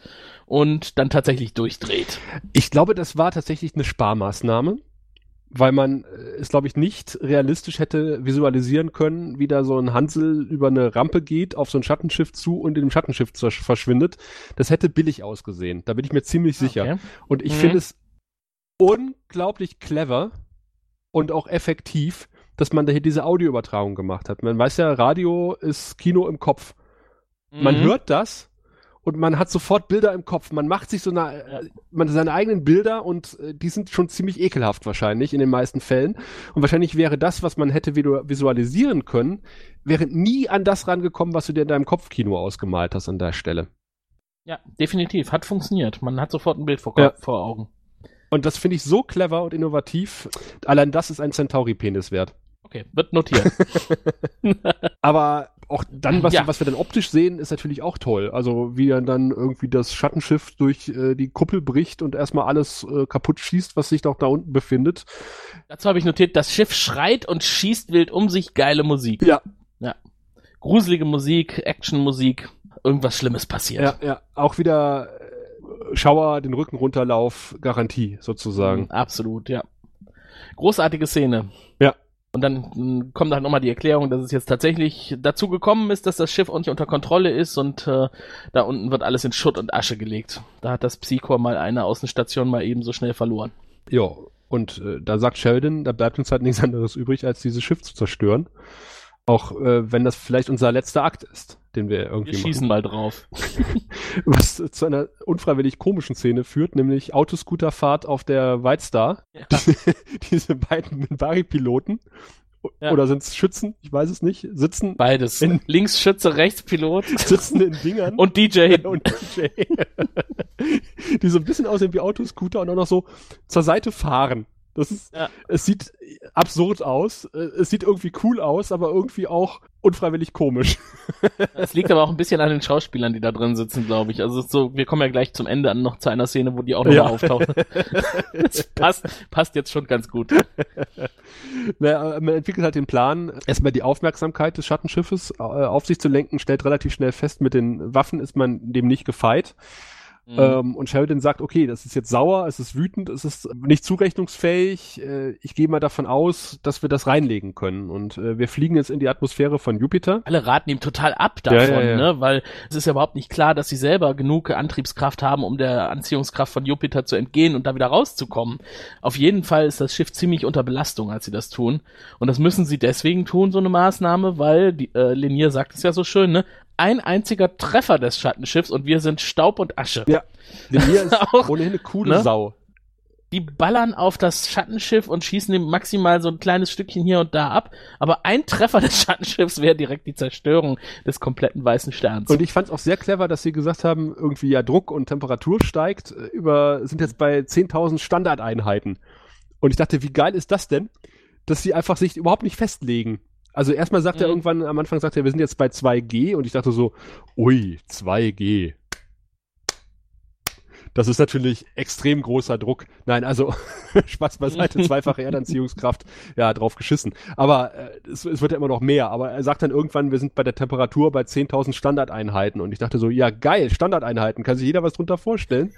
D: und dann tatsächlich durchdreht.
C: Ich glaube, das war tatsächlich eine Sparmaßnahme, weil man äh, es, glaube ich, nicht realistisch hätte visualisieren können, wie da so ein Hansel über eine Rampe geht, auf so ein Schattenschiff zu und in dem Schattenschiff verschwindet. Das hätte billig ausgesehen. Da bin ich mir ziemlich sicher.
D: Okay.
C: Und ich
D: Mhm.
C: finde es unglaublich clever und auch effektiv, dass man da hier diese Audioübertragung gemacht hat. Man weiß ja, Radio ist Kino im Kopf. Man
D: Mhm.
C: hört das und man hat sofort Bilder im Kopf. Man macht sich so eine,
D: Ja.
C: man seine eigenen Bilder und äh, die sind schon ziemlich ekelhaft wahrscheinlich in den meisten Fällen. Und wahrscheinlich wäre das, was man hätte visualisieren können, wäre nie an das rangekommen, was du dir in deinem Kopfkino ausgemalt hast an der Stelle.
D: Ja, definitiv. Hat funktioniert. Man hat sofort ein Bild vor,
C: Ja.
D: vor Augen.
C: Und das finde ich so clever und innovativ. Allein das ist ein Centauri-Penis wert.
D: Okay, wird notiert.
C: Aber auch dann, was,
D: Ja.
C: was wir dann optisch sehen, ist natürlich auch toll. Also wie er dann irgendwie das Schattenschiff durch äh, die Kuppel bricht und erstmal alles äh, kaputt schießt, was sich doch da unten befindet.
D: Dazu habe ich notiert, das Schiff schreit und schießt wild um sich. Geile Musik.
C: Ja.
D: Gruselige Musik, Actionmusik. Irgendwas Schlimmes passiert.
C: Ja, ja. Auch wieder äh, Schauer, den Rücken runterlauf, Garantie sozusagen.
D: Mhm, Absolut, ja. Großartige Szene.
C: Ja.
D: Und dann kommt halt nochmal die Erklärung, dass es jetzt tatsächlich dazu gekommen ist, dass das Schiff nicht unter Kontrolle ist und äh, da unten wird alles in Schutt und Asche gelegt. Da hat das Psychor mal eine Außenstation mal eben so schnell verloren.
C: Ja. Und äh, da sagt Sheldon, da bleibt uns halt nichts anderes übrig, als dieses Schiff zu zerstören. Auch äh, wenn das vielleicht unser letzter Akt ist, den wir
D: Wir
C: irgendwie
D: schießen mal drauf.
C: was zu einer unfreiwillig komischen Szene führt, nämlich Autoscooterfahrt auf der White Star.
D: Ja.
C: Diese beiden Minbari-Piloten
D: Ja.
C: oder sind es Schützen, ich weiß es nicht, sitzen,
D: Beides.
C: In-
D: Links Schütze, rechts Pilot
C: sitzen in Dingern
D: und DJ
C: und DJ, die so ein bisschen aussehen wie Autoscooter und auch noch so zur Seite fahren. Das ist,
D: Ja.
C: es sieht absurd aus, äh, es sieht irgendwie cool aus, aber irgendwie auch unfreiwillig komisch.
D: Es liegt aber auch ein bisschen an den Schauspielern, die da drin sitzen, glaube ich. Also so, wir kommen ja gleich zum Ende an noch zu einer Szene, wo die auch nochmal
C: Ja.
D: auftauchen. Das passt, passt jetzt schon ganz gut.
C: Na, äh, man entwickelt halt den Plan, erstmal die Aufmerksamkeit des Schattenschiffes äh, auf sich zu lenken, stellt relativ schnell fest, mit den Waffen ist man dem nicht gefeit.
D: Mhm.
C: Ähm, und Sheridan sagt, okay, das ist jetzt sauer, es ist wütend, es ist nicht zurechnungsfähig. Äh, ich gehe mal davon aus, dass wir das reinlegen können. Und äh, wir fliegen jetzt in die Atmosphäre von Jupiter.
D: alle raten ihm total ab davon,
C: Ja, ja, ja.
D: ne? Weil es ist ja überhaupt nicht klar, dass sie selber genug Antriebskraft haben, um der Anziehungskraft von Jupiter zu entgehen und da wieder rauszukommen. Auf jeden Fall ist das Schiff ziemlich unter Belastung, als sie das tun. Und das müssen sie deswegen tun, so eine Maßnahme, weil die, äh, Linier sagt es ja so schön, ne? Ein einziger Treffer des Schattenschiffs und wir sind Staub und Asche.
C: Ja. Denn hier ist
D: Auch,
C: ohnehin eine coole
D: ne?
C: Sau.
D: Die ballern auf das Schattenschiff und schießen ihm maximal so ein kleines Stückchen hier und da ab. Aber ein Treffer des Schattenschiffs wäre direkt die Zerstörung des kompletten weißen Sterns.
C: Und ich fand es auch sehr clever, dass sie gesagt haben, irgendwie ja Druck und Temperatur steigt, äh, über, sind jetzt bei 10.000 Standardeinheiten. Und ich dachte, wie geil ist das denn, dass sie einfach sich überhaupt nicht festlegen. Also erstmal sagt er
D: Mhm.
C: irgendwann, am Anfang sagt er, wir sind jetzt bei 2G und ich dachte so, ui, 2G. Das ist natürlich extrem großer Druck. Nein, also Spaß beiseite, zweifache Erdanziehungskraft, ja, drauf geschissen. Aber äh, es, es wird ja immer noch mehr. Aber er sagt dann irgendwann, wir sind bei der Temperatur bei 10.000 Standardeinheiten. Und ich dachte so, ja geil, Standardeinheiten, kann sich jeder was drunter vorstellen.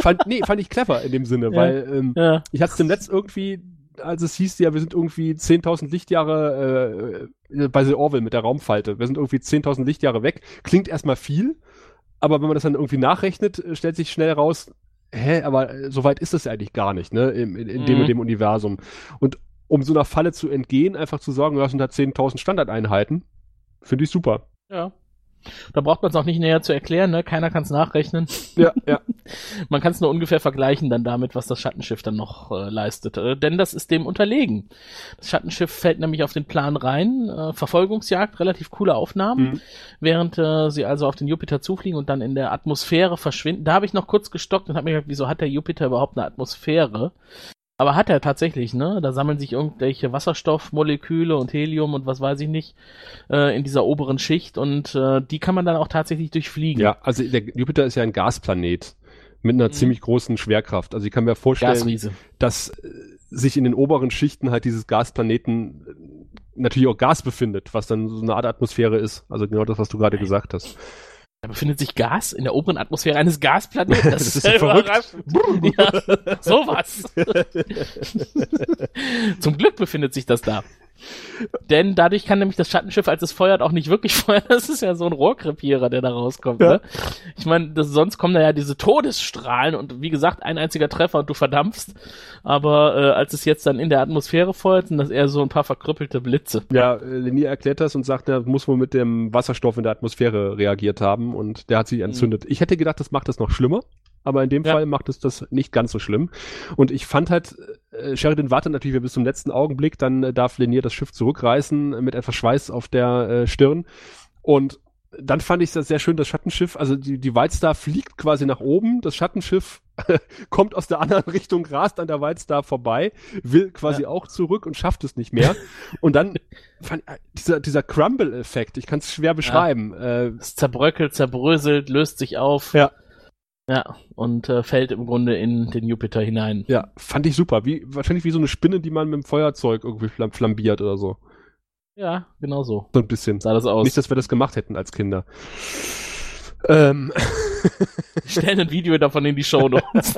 C: fand, nee, fand ich clever in dem Sinne,
D: Ja.
C: weil ähm,
D: Ja.
C: ich hatte es im Netz irgendwie, als es hieß, ja, wir sind irgendwie 10.000 Lichtjahre äh, bei The Orville mit der Raumfalte. Wir sind irgendwie 10.000 Lichtjahre weg. Klingt erstmal viel, aber wenn man das dann irgendwie nachrechnet, äh, stellt sich schnell raus, hä, aber äh, so weit ist das ja eigentlich gar nicht, ne, in, in, in dem
D: Mhm.
C: und dem Universum. Und um so einer Falle zu entgehen, einfach zu sagen, das sind da 10.000 Standardeinheiten, finde ich super.
D: Ja. Da braucht man es auch nicht näher zu erklären, ne? Keiner kann es nachrechnen.
C: Ja, ja.
D: Man kann es nur ungefähr vergleichen dann damit, was das Schattenschiff dann noch äh, leistet. Äh, denn das ist dem unterlegen. Das Schattenschiff fällt nämlich auf den Plan rein. Äh, Verfolgungsjagd, relativ coole Aufnahmen.
C: Mhm.
D: Während äh, sie also auf den Jupiter zufliegen und dann in der Atmosphäre verschwinden. Da habe ich noch kurz gestockt und habe mir gedacht, wieso hat der Jupiter überhaupt eine Atmosphäre? Aber hat er tatsächlich, ne? Da sammeln sich irgendwelche Wasserstoffmoleküle und Helium und was weiß ich nicht äh, in dieser oberen Schicht und äh, die kann man dann auch tatsächlich durchfliegen.
C: Ja, also der Jupiter ist ja ein Gasplanet mit einer
D: Mhm.
C: ziemlich großen Schwerkraft. Also ich kann mir vorstellen,
D: Gasriese.
C: dass äh, sich in den oberen Schichten halt dieses Gasplaneten äh, natürlich auch Gas befindet, was dann so eine Art Atmosphäre ist. Also genau das, was du gerade gesagt hast.
D: Da befindet sich Gas in der oberen Atmosphäre eines Gasplaneten. Das,
C: Das ist ja verrückt.
D: ja, sowas. Zum Glück befindet sich das da. Denn dadurch kann nämlich das Schattenschiff, als es feuert, auch nicht wirklich feuern. Das ist ja so ein Rohrkrepierer, der da rauskommt.
C: Ja.
D: Ne? Ich meine, sonst kommen da ja diese Todesstrahlen und wie gesagt, ein einziger Treffer und du verdampfst. Aber äh, als es jetzt dann in der Atmosphäre feuert, sind das eher so ein paar verkrüppelte Blitze.
C: Ja, äh, Lenier erklärt das und sagt, er muss wohl mit dem Wasserstoff in der Atmosphäre reagiert haben und der hat sich entzündet. Ich hätte gedacht, das macht das noch schlimmer, aber in dem
D: Ja.
C: Fall macht es das nicht ganz so schlimm. Und ich fand halt, äh, Sheridan wartet natürlich bis zum letzten Augenblick, dann äh, darf Lenier das Schiff zurückreißen mit etwas Schweiß auf der äh, Stirn und dann fand ich das sehr schön, das Schattenschiff, also die, die White Star fliegt quasi nach oben, das Schattenschiff kommt aus der anderen Richtung, rast an der White Star vorbei, will quasi auch zurück und schafft es nicht mehr. und dann fand, äh, dieser, dieser Crumble-Effekt, ich kann es schwer beschreiben. Äh,
D: Es zerbröckelt, zerbröselt, löst sich auf.
C: Ja.
D: Ja, und äh, fällt im Grunde in den Jupiter hinein.
C: ja, fand ich super. Wie, wahrscheinlich wie so eine Spinne, die man mit dem Feuerzeug irgendwie flam flambiert oder so.
D: Ja, genau so
C: So ein bisschen.
D: sah das aus.
C: Nicht, dass wir das gemacht hätten als Kinder. Ähm,
D: Wir stellen ein Video davon in die Show Notes.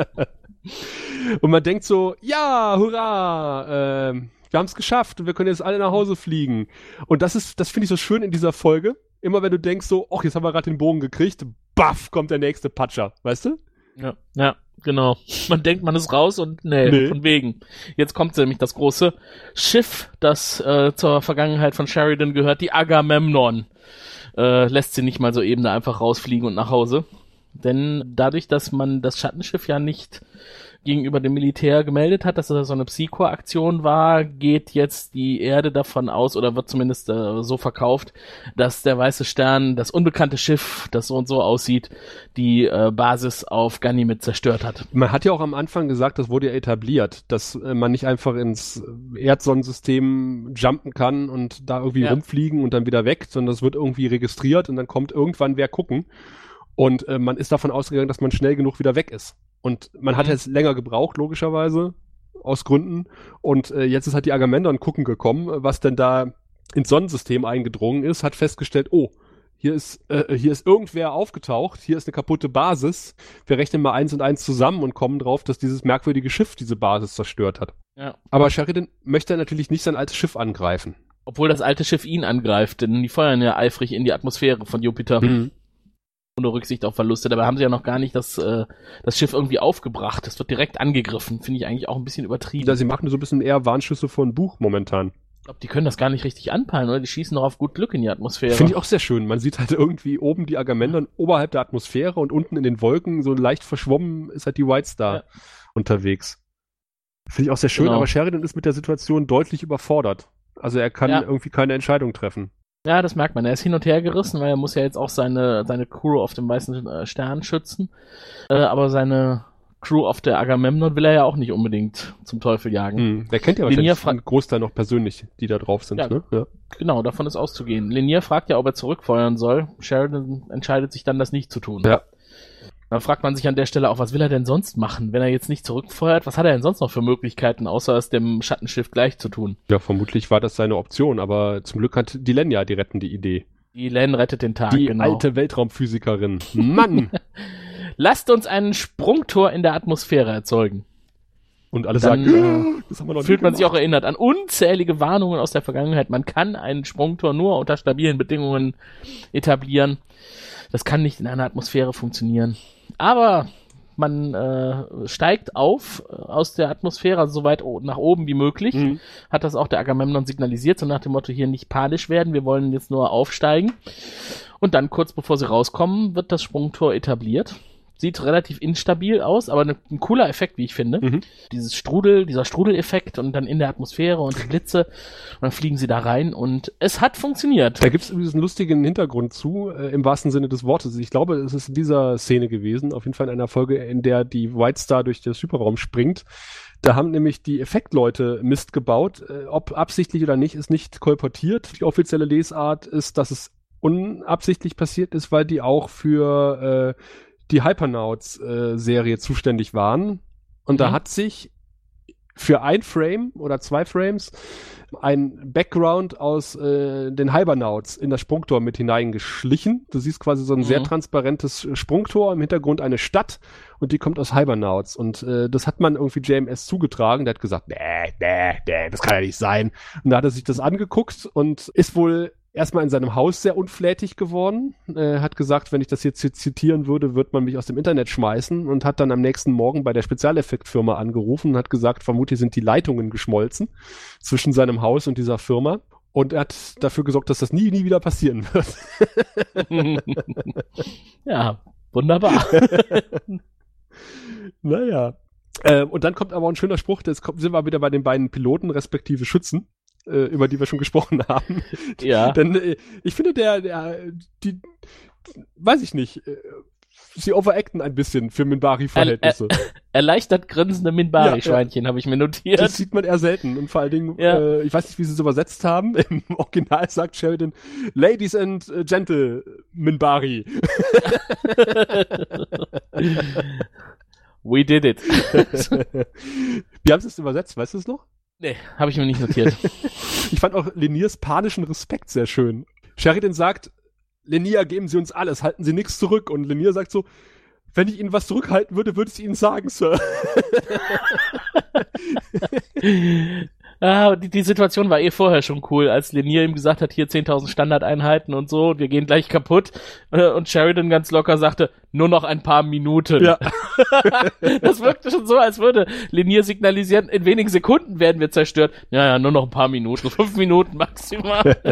C: und man denkt so, ja, hurra, ähm, wir haben es geschafft und wir können jetzt alle nach Hause fliegen. Und das ist, das finde ich so schön in dieser Folge. Immer wenn du denkst so, ach, jetzt haben wir gerade den Bogen gekriegt, baff, kommt der nächste Patscher, weißt du?
D: ja, ja, genau. Man denkt, man ist raus und nee,
C: Nee.
D: von wegen. Jetzt kommt nämlich das große Schiff, das äh, zur Vergangenheit von Sheridan gehört, die Agamemnon. Äh, lässt sie nicht mal so eben da einfach rausfliegen und nach Hause. Denn dadurch, dass man das Schattenschiff ja nicht gegenüber dem Militär gemeldet hat, dass das so eine Psycho-Aktion war, geht jetzt die Erde davon aus oder wird zumindest äh, so verkauft, dass der weiße Stern, das unbekannte Schiff, das so und so aussieht, die äh, Basis auf Ganymed zerstört hat.
C: Man hat ja auch am Anfang gesagt, das wurde ja etabliert, dass äh, man nicht einfach ins Erdsonnensystem jumpen kann und da irgendwie
D: Ja.
C: rumfliegen und dann wieder weg, sondern das wird irgendwie registriert und dann kommt irgendwann wer gucken. Und äh, man ist davon ausgegangen, dass man schnell genug wieder weg ist. Und man hat
D: Mhm.
C: jetzt länger gebraucht, logischerweise, aus Gründen. Und äh, jetzt ist halt die Agamemnon gucken gekommen, was denn da ins Sonnensystem eingedrungen ist, hat festgestellt, oh, hier ist, äh, hier ist irgendwer aufgetaucht, hier ist eine kaputte Basis. Wir rechnen mal eins und eins zusammen und kommen drauf, dass dieses merkwürdige Schiff diese Basis zerstört hat.
D: Ja.
C: Aber Sheridan möchte natürlich nicht sein altes Schiff angreifen.
D: Obwohl das alte Schiff ihn angreift, denn die feuern ja eifrig in die Atmosphäre von Jupiter. Ohne Rücksicht auf Verluste. Dabei haben sie ja noch gar nicht das, äh, das Schiff irgendwie aufgebracht. Das wird direkt angegriffen. Finde ich eigentlich auch ein bisschen übertrieben.
C: Ja, sie machen so ein bisschen eher Warnschüsse von Buch momentan.
D: ich glaube, die können das gar nicht richtig anpeilen, oder? Die schießen noch auf gut Glück in die Atmosphäre.
C: Finde ich auch sehr schön. Man sieht halt irgendwie oben die Agamemnon oberhalb der Atmosphäre und unten in den Wolken so leicht verschwommen ist halt die White Star
D: Ja.
C: unterwegs. Finde ich auch sehr schön,
D: Genau.
C: aber Sheridan ist mit der Situation deutlich überfordert. Also er kann
D: Ja.
C: irgendwie keine Entscheidung treffen.
D: Ja, das merkt man. Er ist hin und her gerissen, weil er muss ja jetzt auch seine, seine Crew auf dem weißen äh, Stern schützen. Äh, aber seine Crew auf der Agamemnon will er ja auch nicht unbedingt zum Teufel jagen.
C: Hm. Der kennt ja
D: Linia
C: wahrscheinlich einen Großteil noch persönlich, die da drauf sind.
D: Ja.
C: Ne? Ja.
D: Genau, davon ist auszugehen. Linier fragt ja, ob er zurückfeuern soll. Sheridan entscheidet sich dann, das nicht zu tun.
C: Ja.
D: Dann fragt man sich an der Stelle auch, was will er denn sonst machen, wenn er jetzt nicht zurückfeuert? Was hat er denn sonst noch für Möglichkeiten, außer es dem Schattenschiff gleich zu tun?
C: Ja, vermutlich war das seine Option, aber zum Glück hat die Len ja die rettende Idee.
D: Die Len rettet den Tag,
C: Die
D: genau.
C: alte Weltraumphysikerin. Mann!
D: Lasst uns einen Sprungtor in der Atmosphäre erzeugen.
C: Und alle
D: Dann,
C: sagen,
D: äh,
C: "Ja, das haben wir noch
D: Fühlt man sich auch
C: gemacht."
D: erinnert an unzählige Warnungen aus der Vergangenheit. Man kann einen Sprungtor nur unter stabilen Bedingungen etablieren. Das kann nicht in einer Atmosphäre funktionieren. Aber man äh, steigt auf äh, aus der Atmosphäre, also so weit nach oben wie möglich.
C: Mhm.
D: Hat das auch der Agamemnon signalisiert, so nach dem Motto, hier nicht panisch werden, wir wollen jetzt nur aufsteigen. Und dann, kurz bevor sie rauskommen, wird das Sprungtor etabliert. Sieht relativ instabil aus, aber ne, ein cooler Effekt, wie ich finde.
C: Mhm.
D: Dieses Strudel, dieser Strudeleffekt und dann in der Atmosphäre und die Blitze. Und dann fliegen sie da rein und es hat funktioniert.
C: Da gibt's übrigens einen lustigen Hintergrund zu, äh, im wahrsten Sinne des Wortes. Ich glaube, es ist in dieser Szene gewesen, auf jeden Fall in einer Folge, in der die White Star durch den Hyperraum springt. Da haben nämlich die Effektleute Mist gebaut. Äh, ob absichtlich oder nicht, ist nicht kolportiert. Die offizielle Lesart ist, dass es unabsichtlich passiert ist, weil die auch für äh, die Hypernauts-Serie zuständig waren. Und da
D: Mhm.
C: hat sich für ein Frame oder zwei Frames ein Background aus äh, den Hibernauts in das Sprungtor mit hineingeschlichen. Du siehst quasi so ein
D: Mhm.
C: sehr transparentes Sprungtor, im Hintergrund eine Stadt und die kommt aus Hibernauts. Und äh, das hat man irgendwie JMS zugetragen. Der hat gesagt, nee, nee, nee, das kann ja nicht sein. Und da hat er sich das angeguckt und ist wohl erstmal in seinem Haus sehr unflätig geworden. Äh, hat gesagt, wenn ich das jetzt zitieren würde, wird man mich aus dem Internet schmeißen und hat dann am nächsten Morgen bei der Spezialeffektfirma angerufen und hat gesagt, vermutlich sind die Leitungen geschmolzen zwischen seinem Haus und dieser Firma. Und er hat dafür gesorgt, dass das nie, nie wieder passieren wird.
D: ja, wunderbar.
C: naja. Äh, und dann kommt aber ein schöner Spruch, jetzt sind wir wieder bei den beiden Piloten, respektive Schützen, äh, über die wir schon gesprochen haben.
D: ja.
C: Denn äh, ich finde, der, der, die, weiß ich nicht, äh, sie overacten ein bisschen für Minbari-Verhältnisse.
D: Erleichtert grinsende Minbari-Schweinchen habe ich mir notiert.
C: Das sieht man eher selten. Und vor allen Dingen,
D: Ja.
C: äh, ich weiß nicht, wie sie es übersetzt haben. Im Original sagt Sheridan, Ladies and äh, Gentle Minbari.
D: We did it.
C: Wie haben sie es übersetzt? Weißt du es noch?
D: Nee, habe ich mir nicht notiert.
C: Ich fand auch Leniers panischen Respekt sehr schön. Sheridan sagt, Lenier, geben Sie uns alles, halten Sie nichts zurück. Und Lenier sagt so, wenn ich Ihnen was zurückhalten würde, würde ich Ihnen sagen, Sir.
D: ah, die, die Situation war eh vorher schon cool, als Lenier ihm gesagt hat, hier 10.000 Standardeinheiten und so, und wir gehen gleich kaputt. Äh, Und Sheridan ganz locker sagte, nur noch ein paar Minuten.
C: Ja.
D: das wirkte schon so, als würde Lenier signalisieren, in wenigen Sekunden werden wir zerstört. Ja, ja, nur noch ein paar Minuten, fünf Minuten maximal.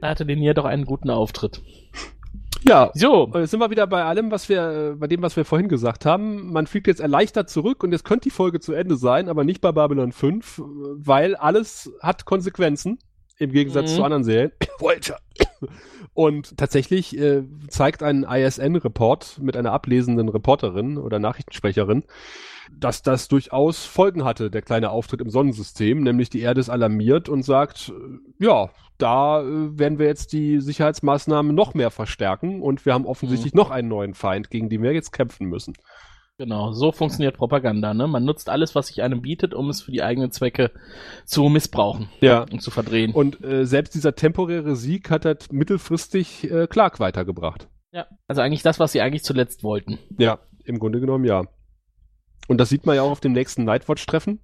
D: da hatte Lenier doch einen guten Auftritt.
C: Ja,
D: So,
C: Und jetzt sind wir wieder bei allem, was wir, äh, bei dem, was wir vorhin gesagt haben. Man fliegt jetzt erleichtert zurück und jetzt könnte die Folge zu Ende sein, aber nicht bei Babylon 5, äh, weil alles hat Konsequenzen. Im Gegensatz
D: Mhm.
C: zu anderen Serien. Voyager. Und tatsächlich äh, zeigt ein ISN-Report mit einer ablesenden Reporterin oder Nachrichtensprecherin, dass das durchaus Folgen hatte, der kleine Auftritt im Sonnensystem, nämlich die Erde ist alarmiert und sagt, äh, ja, da äh, werden wir jetzt die Sicherheitsmaßnahmen noch mehr verstärken. Und wir haben offensichtlich noch einen neuen Feind, gegen den wir jetzt kämpfen müssen.
D: Genau, so funktioniert Propaganda, ne? Man nutzt alles, was sich einem bietet, um es für die eigenen Zwecke zu missbrauchen
C: Ja.
D: und zu verdrehen.
C: Und äh, selbst dieser temporäre Sieg hat halt mittelfristig äh, Clark weitergebracht.
D: ja, also eigentlich das, was sie eigentlich zuletzt wollten.
C: Ja, im Grunde genommen ja. Und das sieht man ja auch auf dem nächsten Nightwatch-Treffen,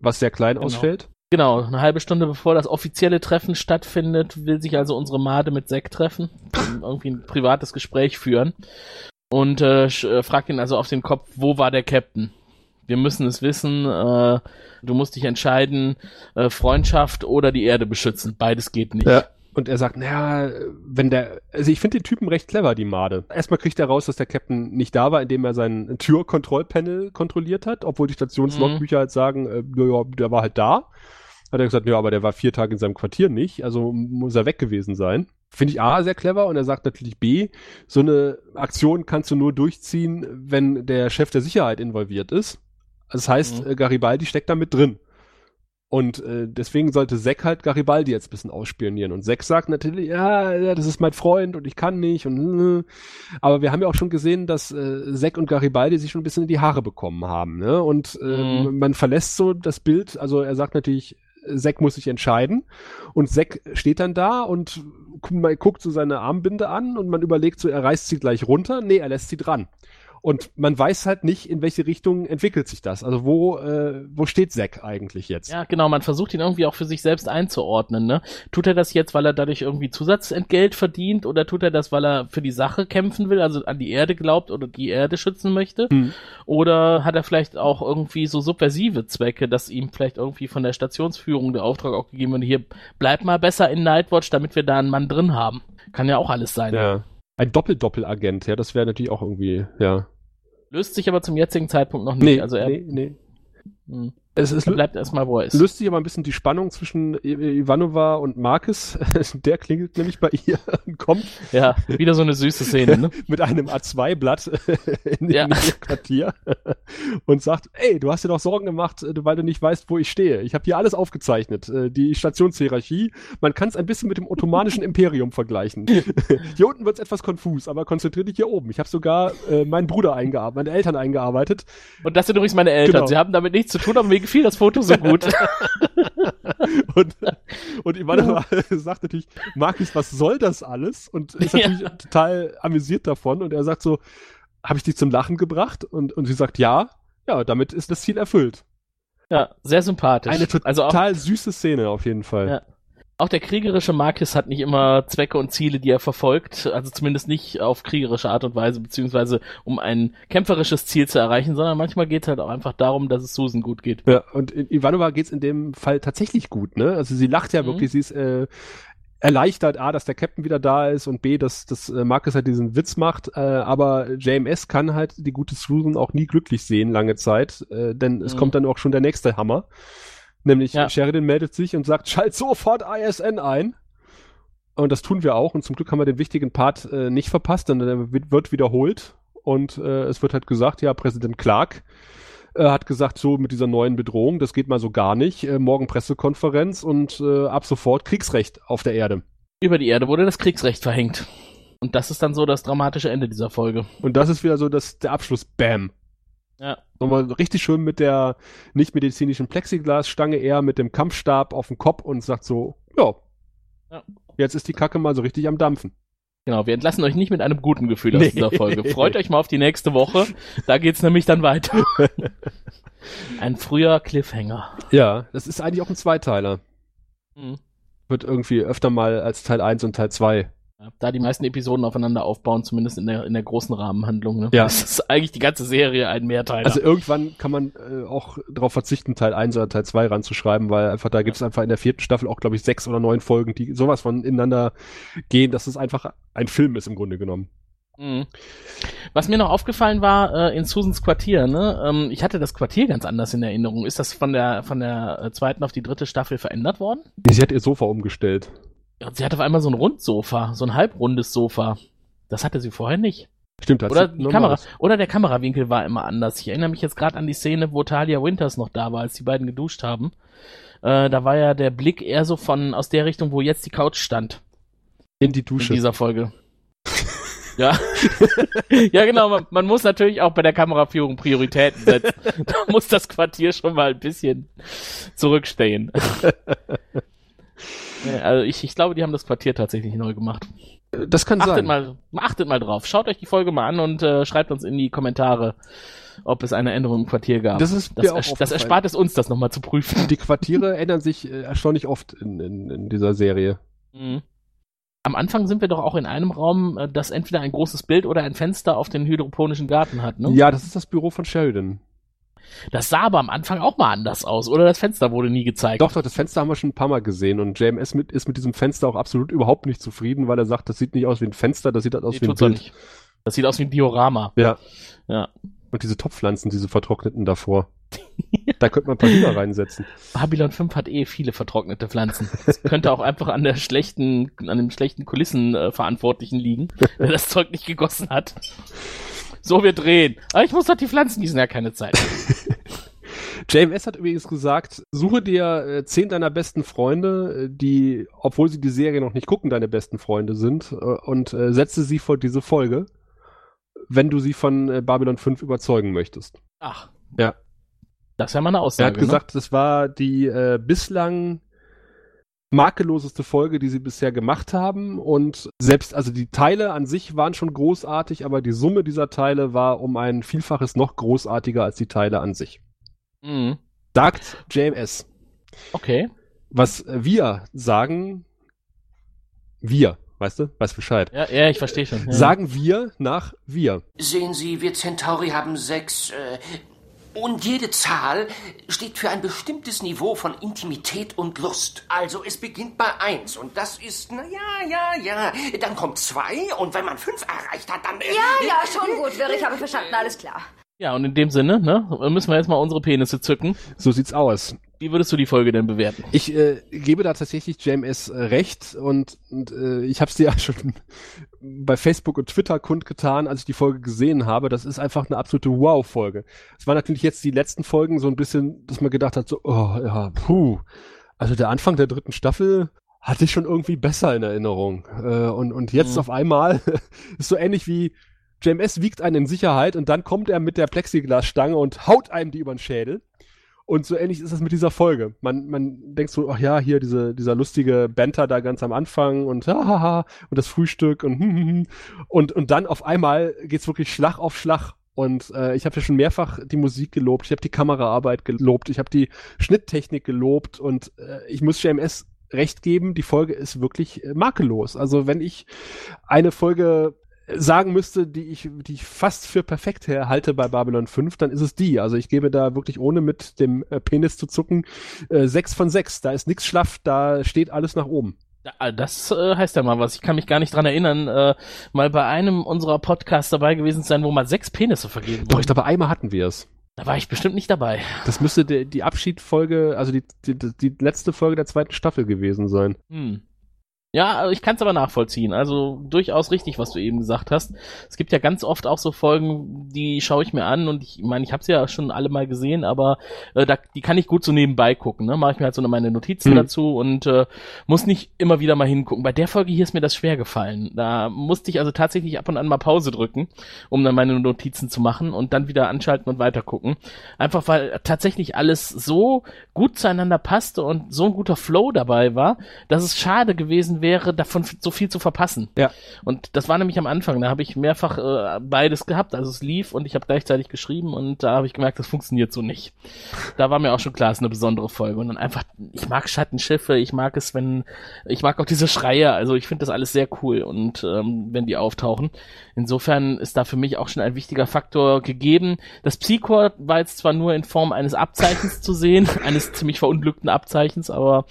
C: was sehr klein
D: Genau.
C: ausfällt.
D: Genau, eine halbe Stunde bevor das offizielle Treffen stattfindet, will sich also unsere Made mit Zack treffen, irgendwie ein privates Gespräch führen und äh, äh, fragt ihn also auf den Kopf, wo war der Captain? Wir müssen es wissen, äh, du musst dich entscheiden, äh, Freundschaft oder die Erde beschützen. Beides geht nicht.
C: Ja. Und er sagt, naja, wenn der, also ich finde den Typen recht clever, die Made. Erstmal kriegt er raus, dass der Captain nicht da war, indem er sein Türkontrollpanel kontrolliert hat, obwohl die Stationslogbücher halt sagen, äh, ja, ja, der war halt da. Hat er gesagt, ja, aber der war vier Tage in seinem Quartier nicht, also muss er weg gewesen sein. Finde ich A, sehr clever und er sagt natürlich B, so eine Aktion kannst du nur durchziehen, wenn der Chef der Sicherheit involviert ist. Das heißt,
D: Mhm.
C: äh, Garibaldi steckt da mit drin. Und äh, deswegen sollte Zack halt Garibaldi jetzt ein bisschen ausspionieren. Und Zack sagt natürlich, ja, ja, das ist mein Freund und ich kann nicht. Und, äh. aber wir haben ja auch schon gesehen, dass äh, Zack und Garibaldi sich schon ein bisschen in die Haare bekommen haben. Ne? Und äh,
D: Mhm.
C: man verlässt so das Bild. Also er sagt natürlich, Zack muss sich entscheiden. Und Zack steht dann da und guckt so seine Armbinde an und man überlegt so, er reißt sie gleich runter. Nee, er lässt sie dran. Und man weiß halt nicht, in welche Richtung entwickelt sich das. Also wo, äh, wo steht Zack eigentlich jetzt?
D: Ja, genau, man versucht ihn irgendwie auch für sich selbst einzuordnen, ne? Tut er das jetzt, weil er dadurch irgendwie Zusatzentgelt verdient oder tut er das, weil er für die Sache kämpfen will, also an die Erde glaubt oder die Erde schützen möchte?
C: Hm.
D: Oder hat er vielleicht auch irgendwie so subversive Zwecke, dass ihm vielleicht irgendwie von der Stationsführung der Auftrag auch gegeben wird, hier bleib mal besser in Nightwatch, damit wir da einen Mann drin haben. Kann ja auch alles sein.
C: Ja. Ein Doppel-Doppel-Agent, ja, das wäre natürlich auch irgendwie, ja.
D: Löst sich aber zum jetzigen Zeitpunkt noch nicht.
C: Nee,
D: also er,
C: nee, nee.
D: Hm.
C: Es
D: er bleibt erstmal, wo er ist.
C: löst sich aber ein bisschen die Spannung zwischen Ivanova und Marcus. Der klingelt nämlich bei ihr und kommt
D: Ja, wieder so eine süße Szene, ne?
C: mit einem A2-Blatt in,
D: Ja.
C: in ihr Quartier und sagt, ey, du hast dir doch Sorgen gemacht, äh, weil du nicht weißt, wo ich stehe. Ich habe hier alles aufgezeichnet. Äh, Die Stationshierarchie, man kann es ein bisschen mit dem ottomanischen Imperium vergleichen. Hier unten wird es etwas konfus, aber konzentrier dich hier oben. Ich habe sogar äh, meinen Bruder eingearbeitet, meine Eltern eingearbeitet.
D: Und das sind übrigens meine Eltern.
C: Genau.
D: Sie haben damit nichts zu tun, aber mir gefiel das Foto so gut.
C: Und, und Ivanova sagt natürlich, Markus, was soll das alles? Und ist
D: Ja.
C: natürlich total amüsiert davon. Und er sagt so, habe ich dich zum Lachen gebracht? Und, und sie sagt, ja. Ja, damit ist das Ziel erfüllt.
D: ja, sehr sympathisch.
C: Eine total
D: also auch,
C: süße Szene auf jeden Fall.
D: Ja. Auch der kriegerische Marcus hat nicht immer Zwecke und Ziele, die er verfolgt. Also zumindest nicht auf kriegerische Art und Weise, beziehungsweise um ein kämpferisches Ziel zu erreichen, sondern manchmal geht es halt auch einfach darum, dass es Susan gut geht.
C: Ja, und Ivanova geht's in dem Fall tatsächlich gut, ne? Also sie lacht ja
D: Mhm.
C: wirklich, sie ist äh, erleichtert, A, dass der Captain wieder da ist und B, dass, dass äh, Marcus halt diesen Witz macht, äh, aber JMS kann halt die gute Susan auch nie glücklich sehen lange Zeit, äh, denn es
D: Mhm.
C: kommt dann auch schon der nächste Hammer. Nämlich
D: Ja.
C: Sheridan meldet sich und sagt, schalt sofort ISN ein. Und das tun wir auch. Und zum Glück haben wir den wichtigen Part äh, nicht verpasst, denn der wird wird wiederholt. Und äh, es wird halt gesagt, ja, Präsident Clark äh, hat gesagt, so mit dieser neuen Bedrohung, das geht mal so gar nicht. Äh, morgen Pressekonferenz und äh, ab sofort Kriegsrecht auf der Erde.
D: Über die Erde wurde das Kriegsrecht verhängt. Und das ist dann so das dramatische Ende dieser Folge.
C: Und das ist wieder so das, der Abschluss, bam.
D: Ja.
C: Nochmal richtig schön mit der nicht medizinischen Plexiglasstange, eher mit dem Kampfstab auf dem Kopf und sagt so, ja,
D: Ja.
C: jetzt ist die Kacke mal so richtig am Dampfen.
D: Genau, wir entlassen euch nicht mit einem guten Gefühl aus
C: Nee.
D: dieser Folge. Freut euch mal auf die nächste Woche. Da geht's nämlich dann weiter. Ein früher Cliffhanger.
C: Ja, das ist eigentlich auch ein Zweiteiler.
D: Mhm.
C: Wird irgendwie öfter mal als Teil 1 und Teil 2.
D: Da die meisten Episoden aufeinander aufbauen, zumindest in der, in der großen Rahmenhandlung. Ne?
C: Ja.
D: Das ist eigentlich die ganze Serie ein Mehrteiler.
C: Also irgendwann kann man äh, auch darauf verzichten, Teil 1 oder Teil 2 ranzuschreiben, weil einfach da gibt es einfach in der vierten Staffel auch, glaube ich, sechs oder neun Folgen, die sowas von ineinander gehen, dass es einfach ein Film ist im Grunde genommen.
D: Mhm. Was mir noch aufgefallen war, äh, in Susans Quartier, ne? Ähm, ich hatte das Quartier ganz anders in Erinnerung. Ist das von der, von der äh, zweiten auf die dritte Staffel verändert worden?
C: Sie hat ihr Sofa umgestellt.
D: Ja, sie hatte auf einmal so ein Rundsofa, so ein halbrundes Sofa. Das hatte sie vorher nicht.
C: Stimmt, das
D: Oder die Kamera,
C: aus.
D: oder der Kamerawinkel war immer anders. Ich erinnere mich jetzt gerade an die Szene, wo Talia Winters noch da war, als die beiden geduscht haben. Äh, da war ja der Blick eher so von aus der Richtung, wo jetzt die Couch stand
C: In die
D: in
C: Dusche.
D: dieser Folge. ja. ja, genau. Man, man muss natürlich auch bei der Kameraführung Prioritäten setzen. da muss das Quartier schon mal ein bisschen zurückstehen. Ja, also ich, ich glaube, die haben das Quartier tatsächlich neu gemacht.
C: Das kann
D: Achtet
C: sein.
D: mal, achtet mal drauf. Schaut euch die Folge mal an und äh, schreibt uns in die Kommentare, ob es eine Änderung im Quartier gab.
C: Das ist
D: das, ers- das erspart es uns, das nochmal zu prüfen.
C: Die Quartiere ändern sich äh, erstaunlich oft in, in, in dieser Serie.
D: Mhm. Am Anfang sind wir doch auch in einem Raum, äh, das entweder ein großes Bild oder ein Fenster auf den hydroponischen Garten hat, ne?
C: Ja, das ist das Büro von Sheridan.
D: Das sah aber am Anfang auch mal anders aus, oder das Fenster wurde nie gezeigt.
C: Doch, doch, das Fenster haben wir schon ein paar Mal gesehen und JMS mit, ist mit diesem Fenster auch absolut überhaupt nicht zufrieden, weil er sagt, das sieht nicht aus wie ein Fenster, das sieht aus
D: Nee,
C: wie ein Bild.
D: Das sieht aus wie ein Diorama.
C: Ja.
D: Ja.
C: Und diese Topfpflanzen, diese vertrockneten davor. da könnte man ein paar Hühner reinsetzen.
D: Babylon 5 hat eh viele vertrocknete Pflanzen. Das könnte auch einfach an der schlechten, an dem schlechten Kulissenverantwortlichen äh, Verantwortlichen liegen, der das Zeug nicht gegossen hat. So, wir drehen. Aber ich muss doch die Pflanzen gießen, ja keine Zeit.
C: JMS hat übrigens gesagt, suche dir äh, zehn deiner besten Freunde, äh, die, obwohl sie die Serie noch nicht gucken, deine besten Freunde sind, äh, und setze sie vor diese Folge, wenn du sie von Babylon 5 überzeugen möchtest.
D: Ach.
C: Ja.
D: Das ist ja mal eine Aussage.
C: Er hat gesagt, das war die äh, bislang makelloseste Folge, die sie bisher gemacht haben. Und selbst, also die Teile an sich waren schon großartig, aber die Summe dieser Teile war um ein Vielfaches noch großartiger als die Teile an sich.
D: Mhm.
C: Sagt JMS.
D: Okay.
C: Was wir sagen, wir, weißt du, weißt Bescheid.
D: Ja, ja, ich verstehe schon. Ja.
C: Sagen wir nach wir.
E: Sehen Sie, wir Centauri haben sechs. Äh, und jede Zahl steht für ein bestimmtes Niveau von Intimität und Lust. Also es beginnt bei eins und das ist, na ja, ja, ja. Dann kommt zwei und wenn man fünf erreicht hat, dann.
B: Ja, ja, schon gut, Wirr, ich habe verstanden, alles klar.
D: Ja, und in dem Sinne, ne, müssen wir jetzt mal unsere Penisse zücken.
C: So sieht's aus.
D: Wie würdest du die Folge denn bewerten?
C: Ich äh, gebe da tatsächlich JMS äh, recht und, und äh, ich habe es dir ja schon bei Facebook und Twitter kundgetan, als ich die Folge gesehen habe. Das ist einfach eine absolute Wow-Folge. Es waren natürlich jetzt die letzten Folgen so ein bisschen, dass man gedacht hat, so, oh ja, puh. Also der Anfang der dritten Staffel hatte ich schon irgendwie besser in Erinnerung. Äh, und, und jetzt
D: Mhm.
C: auf einmal ist so ähnlich wie JMS wiegt einen in Sicherheit und dann kommt er mit der Plexiglasstange und haut einem die über den Schädel. Und so ähnlich ist es mit dieser Folge. Man, man denkt so, ach ja, hier diese, dieser lustige Banter da ganz am Anfang und hahaha und das Frühstück und hm, hm, hm. und und dann auf einmal geht's wirklich Schlag auf Schlag. Und äh, ich habe ja schon mehrfach die Musik gelobt, ich habe die Kameraarbeit gelobt, ich habe die Schnitttechnik gelobt und äh, ich muss JMS recht geben, die Folge ist wirklich äh, makellos. Also wenn ich eine Folge sagen müsste, die ich, die ich fast für perfekt halte bei Babylon 5, dann ist es die. Also ich gebe da wirklich ohne mit dem äh, Penis zu zucken äh, sechs von sechs. Da ist nichts schlaff, da steht alles nach oben.
D: Ja, Das äh, heißt ja mal was. Ich kann mich gar nicht dran erinnern, äh, mal bei einem unserer Podcasts dabei gewesen zu sein, wo mal sechs Penisse vergeben
C: Doch,
D: wurden.
C: ich glaube, einmal hatten wir es.
D: Da war ich bestimmt nicht dabei.
C: Das müsste die, die Abschiedfolge, also die, die, die letzte Folge der zweiten Staffel gewesen sein.
D: Hm. Ja, ich kann es aber nachvollziehen. Also durchaus richtig, was du eben gesagt hast. Es gibt ja ganz oft auch so Folgen, die schaue ich mir an und ich meine, ich habe sie ja schon alle mal gesehen, aber äh, da, die kann ich gut so nebenbei gucken. Ne? Mache ich mir halt so meine Notizen
C: Mhm.
D: dazu und äh, muss nicht immer wieder mal hingucken. Bei der Folge hier ist mir das schwer gefallen. Da musste ich also tatsächlich ab und an mal Pause drücken, um dann meine Notizen zu machen und dann wieder anschalten und weiter gucken. Einfach weil tatsächlich alles so gut zueinander passte und so ein guter Flow dabei war, dass es schade gewesen wäre, davon f- so viel zu verpassen.
C: Ja.
D: Und das war nämlich am Anfang, da habe ich mehrfach äh, beides gehabt, also es lief und ich habe gleichzeitig geschrieben und da habe ich gemerkt, das funktioniert so nicht. Da war mir auch schon klar, es ist eine besondere Folge und dann einfach, ich mag Schattenschiffe, ich mag es, wenn, ich mag auch diese Schreie, also ich finde das alles sehr cool und ähm, wenn die auftauchen. Insofern ist da für mich auch schon ein wichtiger Faktor gegeben. Das Psychor war jetzt zwar nur in Form eines Abzeichens zu sehen, eines ziemlich verunglückten Abzeichens, aber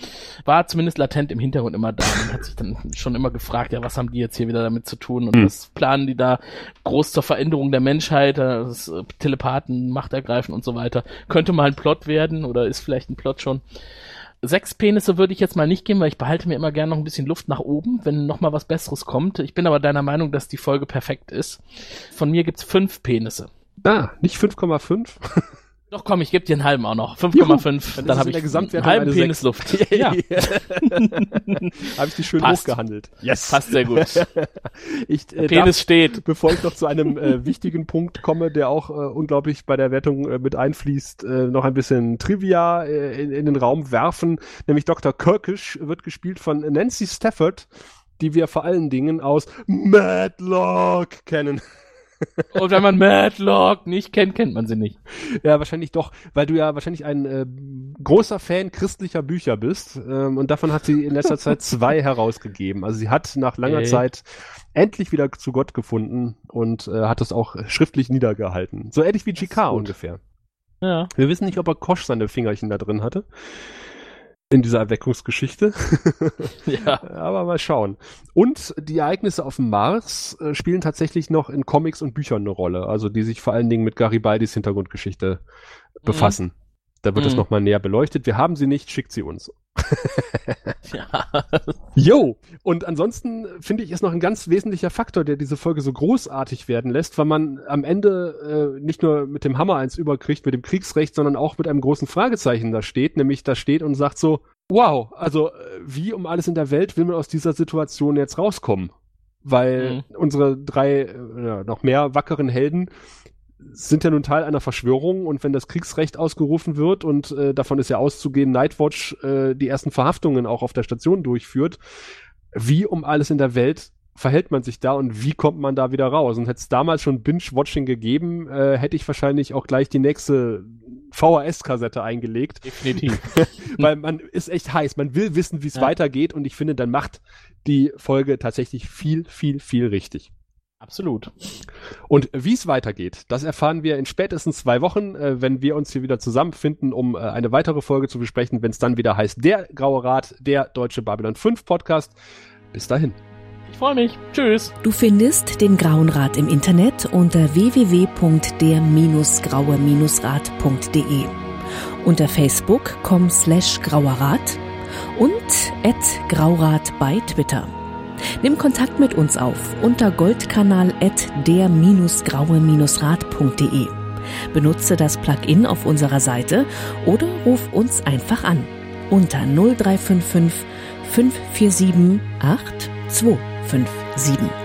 D: war zumindest latent im Hintergrund immer da. Man hat sich dann schon immer gefragt, ja, was haben die jetzt hier wieder damit zu tun und
C: Hm.
D: was planen die da groß zur Veränderung der Menschheit, das äh, Telepathen, Macht ergreifen und so weiter. Könnte mal ein Plot werden oder ist vielleicht ein Plot schon. Sechs Penisse würde ich jetzt mal nicht geben, weil ich behalte mir immer gerne noch ein bisschen Luft nach oben, wenn noch mal was Besseres kommt. Ich bin aber deiner Meinung, dass die Folge perfekt ist. Von mir gibt's fünf Penisse.
C: Ah, nicht 5,5?
D: Doch komm, ich gebe dir einen halben auch noch. 5,5.
C: Dann
D: habe ich einen halben
C: eine
D: Penis
C: Sechs.
D: Luft. ja,
C: Habe ich die schön
D: Passt.
C: hochgehandelt. Yes.
D: passt sehr gut.
C: Ich, äh,
D: Penis
C: darf,
D: steht.
C: bevor ich noch zu einem äh, wichtigen Punkt komme, der auch äh, unglaublich bei der Wertung äh, mit einfließt, äh, noch ein bisschen Trivia äh, in, in den Raum werfen. Nämlich Dr. Kirkish wird gespielt von Nancy Stafford, die wir vor allen Dingen aus Madlock kennen.
D: Und wenn man Madlock nicht kennt, kennt man sie nicht.
C: Ja, wahrscheinlich doch, weil du ja wahrscheinlich ein äh, großer Fan christlicher Bücher bist. Ähm, und davon hat sie in letzter Zeit zwei herausgegeben. Also sie hat nach langer
D: Okay.
C: Zeit endlich wieder zu Gott gefunden und äh, hat das auch schriftlich niedergehalten. So ähnlich wie GK ungefähr.
D: Ja.
C: Wir wissen nicht, ob er Kosch seine Fingerchen da drin hatte. In dieser Erweckungsgeschichte.
D: Ja.
C: Aber mal schauen. Und die Ereignisse auf dem Mars äh, spielen tatsächlich noch in Comics und Büchern eine Rolle. Also die sich vor allen Dingen mit Garibaldis Hintergrundgeschichte befassen. Da wird es
D: Mhm.
C: nochmal näher beleuchtet. Wir haben sie nicht, schickt sie uns. ja. Jo, und ansonsten finde ich, ist noch ein ganz wesentlicher Faktor, der diese Folge so großartig werden lässt, weil man am Ende äh, nicht nur mit dem Hammer eins überkriegt, mit dem Kriegsrecht, sondern auch mit einem großen Fragezeichen da steht, nämlich da steht und sagt so, wow, also äh, wie um alles in der Welt will man aus dieser Situation jetzt rauskommen? Weil mhm. unsere drei, äh, noch mehr wackeren Helden sind ja nun Teil einer Verschwörung und wenn das Kriegsrecht ausgerufen wird und äh, davon ist ja auszugehen, Nightwatch äh, die ersten Verhaftungen auch auf der Station durchführt, wie um alles in der Welt verhält man sich da und wie kommt man da wieder raus? Und hätte es damals schon Binge-Watching gegeben, äh, hätte ich wahrscheinlich auch gleich die nächste VHS-Kassette eingelegt.
D: Definitiv.
C: Weil man ist echt heiß, man will wissen, wie es ja. weitergeht und ich finde, dann macht die Folge tatsächlich viel, viel, viel richtig.
D: Absolut.
C: Und wie es weitergeht, das erfahren wir in spätestens zwei Wochen, äh, wenn wir uns hier wieder zusammenfinden, um äh, eine weitere Folge zu besprechen, wenn es dann wieder heißt, der Graue Rat, der deutsche Babylon 5 Podcast. Bis dahin.
D: Ich freue mich. Tschüss.
F: Du findest den Grauen Rat im Internet unter www.der-graue-rat.de, unter facebook.com slash grauerrat und at graurat bei Twitter. Nimm Kontakt mit uns auf unter goldkanal at der-graue-rat.de. Benutze das Plugin auf unserer Seite oder ruf uns einfach an unter 0355 547 8257.